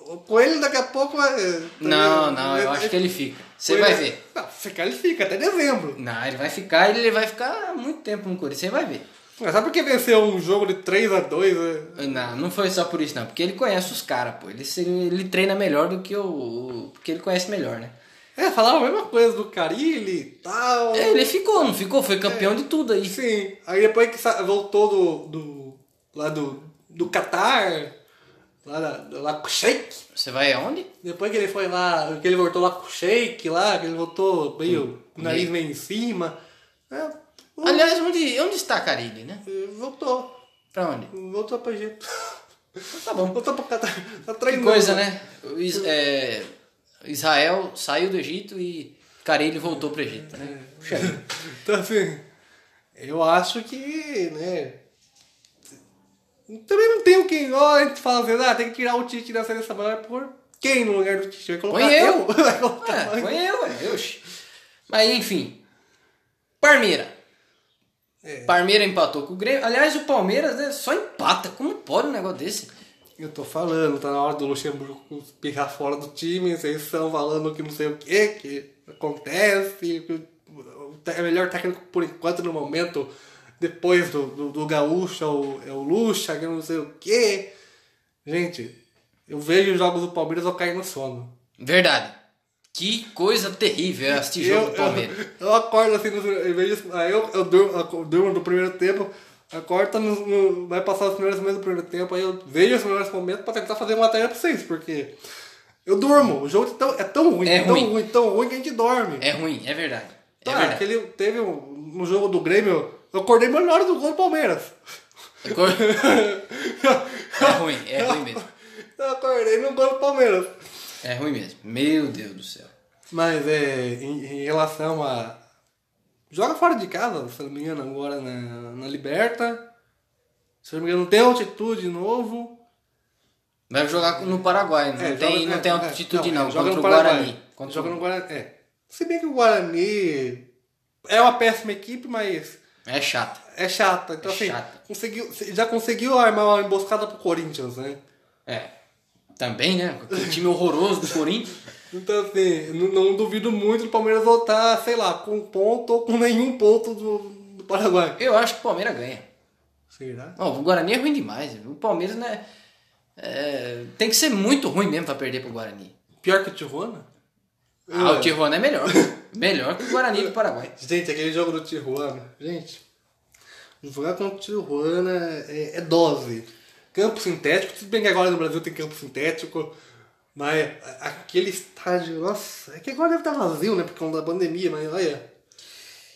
B: o Coelho daqui a pouco vai.
A: Não, não, eu acho que ele fica. Você vai ver.
B: Não, ficar ele fica até dezembro.
A: Não, ele vai ficar e ele vai ficar muito tempo no Corinthians. Você vai ver.
B: Mas sabe por que venceu um jogo de 3x2? Né?
A: Não, não foi só por isso, não. Porque ele conhece os caras, pô. Ele, ele treina melhor do que o. o- Porque ele conhece melhor, né?
B: É, falava a mesma coisa do Carilli e tal.
A: É, Ele ficou, não ficou? Foi campeão de tudo aí.
B: Sim. Aí depois que voltou do. do lá do. do Qatar, lá, da, lá com o Sheik.
A: Você vai aonde?
B: Depois que ele foi lá, que ele voltou lá com o Sheik lá, que ele voltou meio. com o nariz
A: meio.
B: meio em cima. É,
A: Aliás, onde, onde está Carilli, né?
B: voltou.
A: Pra onde?
B: Voltou pra Egito.
A: Tá bom.
B: Voltou pra Qatar. Tá
A: Que
B: treinando.
A: coisa, né? Is- é, Israel saiu do Egito e Carilli voltou pro Egito, né? Puxa vida.
B: Então, assim, eu acho que, né. Também não tem o quem, ó, a gente fala assim, ah, tem que tirar o Tite da seleção, mas por quem no lugar do Tite? Vai colocar
A: Põe eu.
B: Vai colocar
A: É, foi eu, é. Oxi. Mas enfim. Parmeira.
B: É.
A: Parmeira empatou com o Grêmio. Aliás, o Palmeiras né, só empata. Como pode um negócio desse?
B: Eu tô falando, tá na hora do Luxemburgo picar fora do time, vocês estão falando que não sei o que, que acontece, que te- o melhor técnico por enquanto no momento, depois do, do, do Gaúcho, é o, é o Luxa, que não sei o que. Gente, eu vejo os jogos do Palmeiras eu caio no sono.
A: Verdade. Que coisa terrível é assistir jogo do Palmeiras.
B: Eu, eu acordo assim, eu vejo, aí eu, eu, durmo, eu durmo no primeiro tempo, acordo, tá no, no- vai passar os primeiros momentos do primeiro tempo, aí eu vejo os primeiros momentos pra tentar fazer uma matéria pra vocês, porque eu durmo, o jogo é tão, é tão ruim,
A: É
B: tão
A: ruim.
B: ruim, tão ruim que a gente dorme.
A: É ruim, é verdade. É
B: tá,
A: verdade.
B: aquele, teve um, no jogo do Grêmio, eu acordei na hora do gol do Palmeiras.
A: É cor- É ruim, é ruim mesmo.
B: Eu acordei no gol do Palmeiras.
A: É ruim mesmo. Meu Deus do céu.
B: Mas é, em, em relação a. Joga fora de casa, se não me engano, agora na, na Liberta. Se não me engano, tem altitude de novo.
A: Vai jogar no Paraguai, não
B: É,
A: tem,
B: joga-
A: não
B: é,
A: tem altitude
B: é,
A: não,
B: joga
A: contra
B: no Paraguai.
A: Guarani. Contra
B: Joga no Guarani. É. Se bem que o Guarani é uma péssima equipe, mas
A: É chato.
B: é chata. Então,
A: É
B: assim,
A: chata.
B: conseguiu, já conseguiu armar uma emboscada pro Corinthians, né?
A: É. Também, né? Aquele time horroroso do Corinthians.
B: Então, assim, não, não duvido muito do Palmeiras voltar, sei lá, com um ponto ou com nenhum ponto do, do Paraguai.
A: Eu acho que o Palmeiras ganha.
B: Será?
A: Ó, o Guarani é ruim demais. O Palmeiras, né? é, tem que ser muito ruim mesmo pra perder pro Guarani.
B: Pior que o Tijuana?
A: Ah, o Tijuana é melhor. melhor que o Guarani do Paraguai.
B: Gente, aquele jogo do Tijuana, gente, jogar contra o Tijuana é, é dose. Campo sintético, tudo bem que agora no Brasil tem campo sintético, mas aquele estádio, nossa, é que agora deve estar vazio, né, por causa da pandemia, mas olha,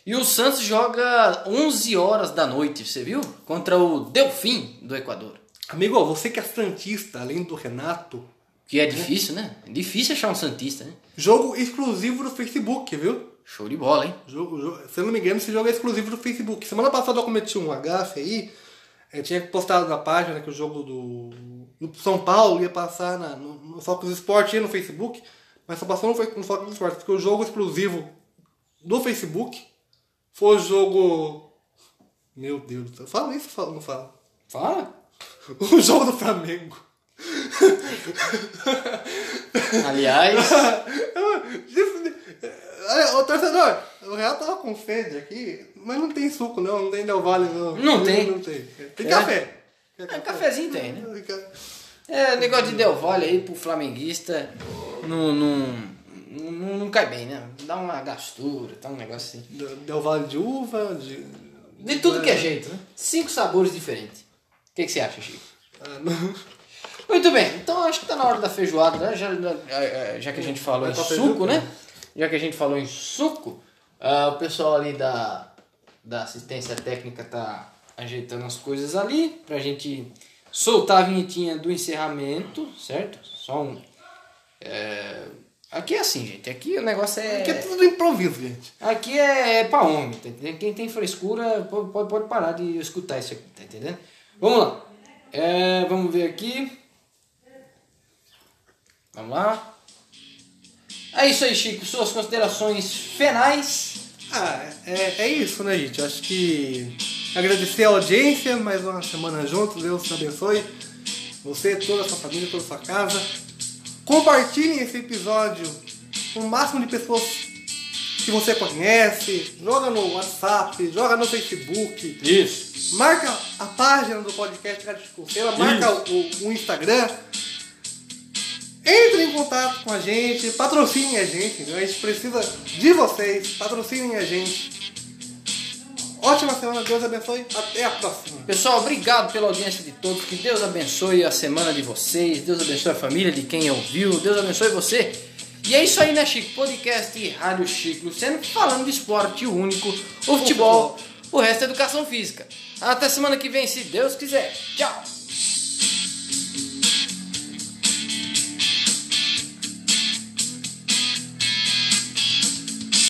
A: E o Santos joga 11 horas da noite, você viu? Contra o Delfim do Equador.
B: amigo, ó, você que é santista, além do Renato,
A: Que é difícil, né? É difícil achar um Santista, né?
B: jogo exclusivo do Facebook, viu?
A: Show de bola, hein?
B: Jogo, jogo- se eu não me engano, esse jogo é exclusivo do Facebook. Semana passada eu cometi um gafe aí. Eu tinha postado na página que o jogo do, do São Paulo ia passar na, no, no Focus Sport e no Facebook. Mas só passou no, no Focus Sport, porque o jogo exclusivo do Facebook foi o jogo. Meu Deus do céu. Fala isso ou não fala?
A: Fala.
B: O jogo do Flamengo.
A: Aliás,
B: Olha, ô torcedor, o Real tava com sede aqui, mas não tem suco não, não tem Del Valle não.
A: Não tem.
B: Não tem. Tem
A: É?
B: café. Quer
A: é, cafezinho tem, né? É, negócio de Del Valle aí pro flamenguista não, não, não, não cai bem, né? Dá uma gastura, tá um negócio assim.
B: Del Valle de uva, de...
A: De tudo que é jeito, né? Cinco sabores diferentes. que, que você acha, Chico?
B: Ah, não.
A: Muito bem, então acho que tá na hora da feijoada, né? Já, já- que a gente falou
B: Vai
A: em suco, né?
B: né?
A: Já que a gente falou em suco, ah, o pessoal ali da, da assistência técnica tá ajeitando as coisas ali pra gente soltar a vinhetinha do encerramento, certo? Só um. é, Aqui é assim, gente. Aqui o negócio é.
B: Aqui é tudo improviso, gente.
A: Aqui é, é pra homem, tá entendendo? Quem tem frescura pode, pode, pode parar de escutar isso aqui, tá entendendo? Vamos lá. É, vamos ver aqui. Vamos lá. É isso aí, Chico. Suas considerações finais.
B: Ah, é, é isso, né, gente? Acho que agradecer a audiência, mais uma semana juntos, Deus te abençoe. Você, toda a sua família, toda a sua casa. Compartilhem esse episódio com o máximo de pessoas que você conhece. Joga no WhatsApp, joga no Facebook.
A: Isso.
B: Marca a página do podcast Rádio Chicoceira, marca o, o Instagram. Entre em contato com a gente, patrocinem a gente, entendeu? a gente precisa de vocês, patrocinem a gente. Ótima semana, Deus abençoe, até a próxima.
A: Pessoal, obrigado pela audiência de todos. Que Deus abençoe a semana de vocês. Deus abençoe a família de quem ouviu. Deus abençoe você. E é isso aí, né, Chico? Podcast e Rádio Chico, sempre falando de esporte único, o futebol, o resto é educação física. Até semana que vem, se Deus quiser. Tchau!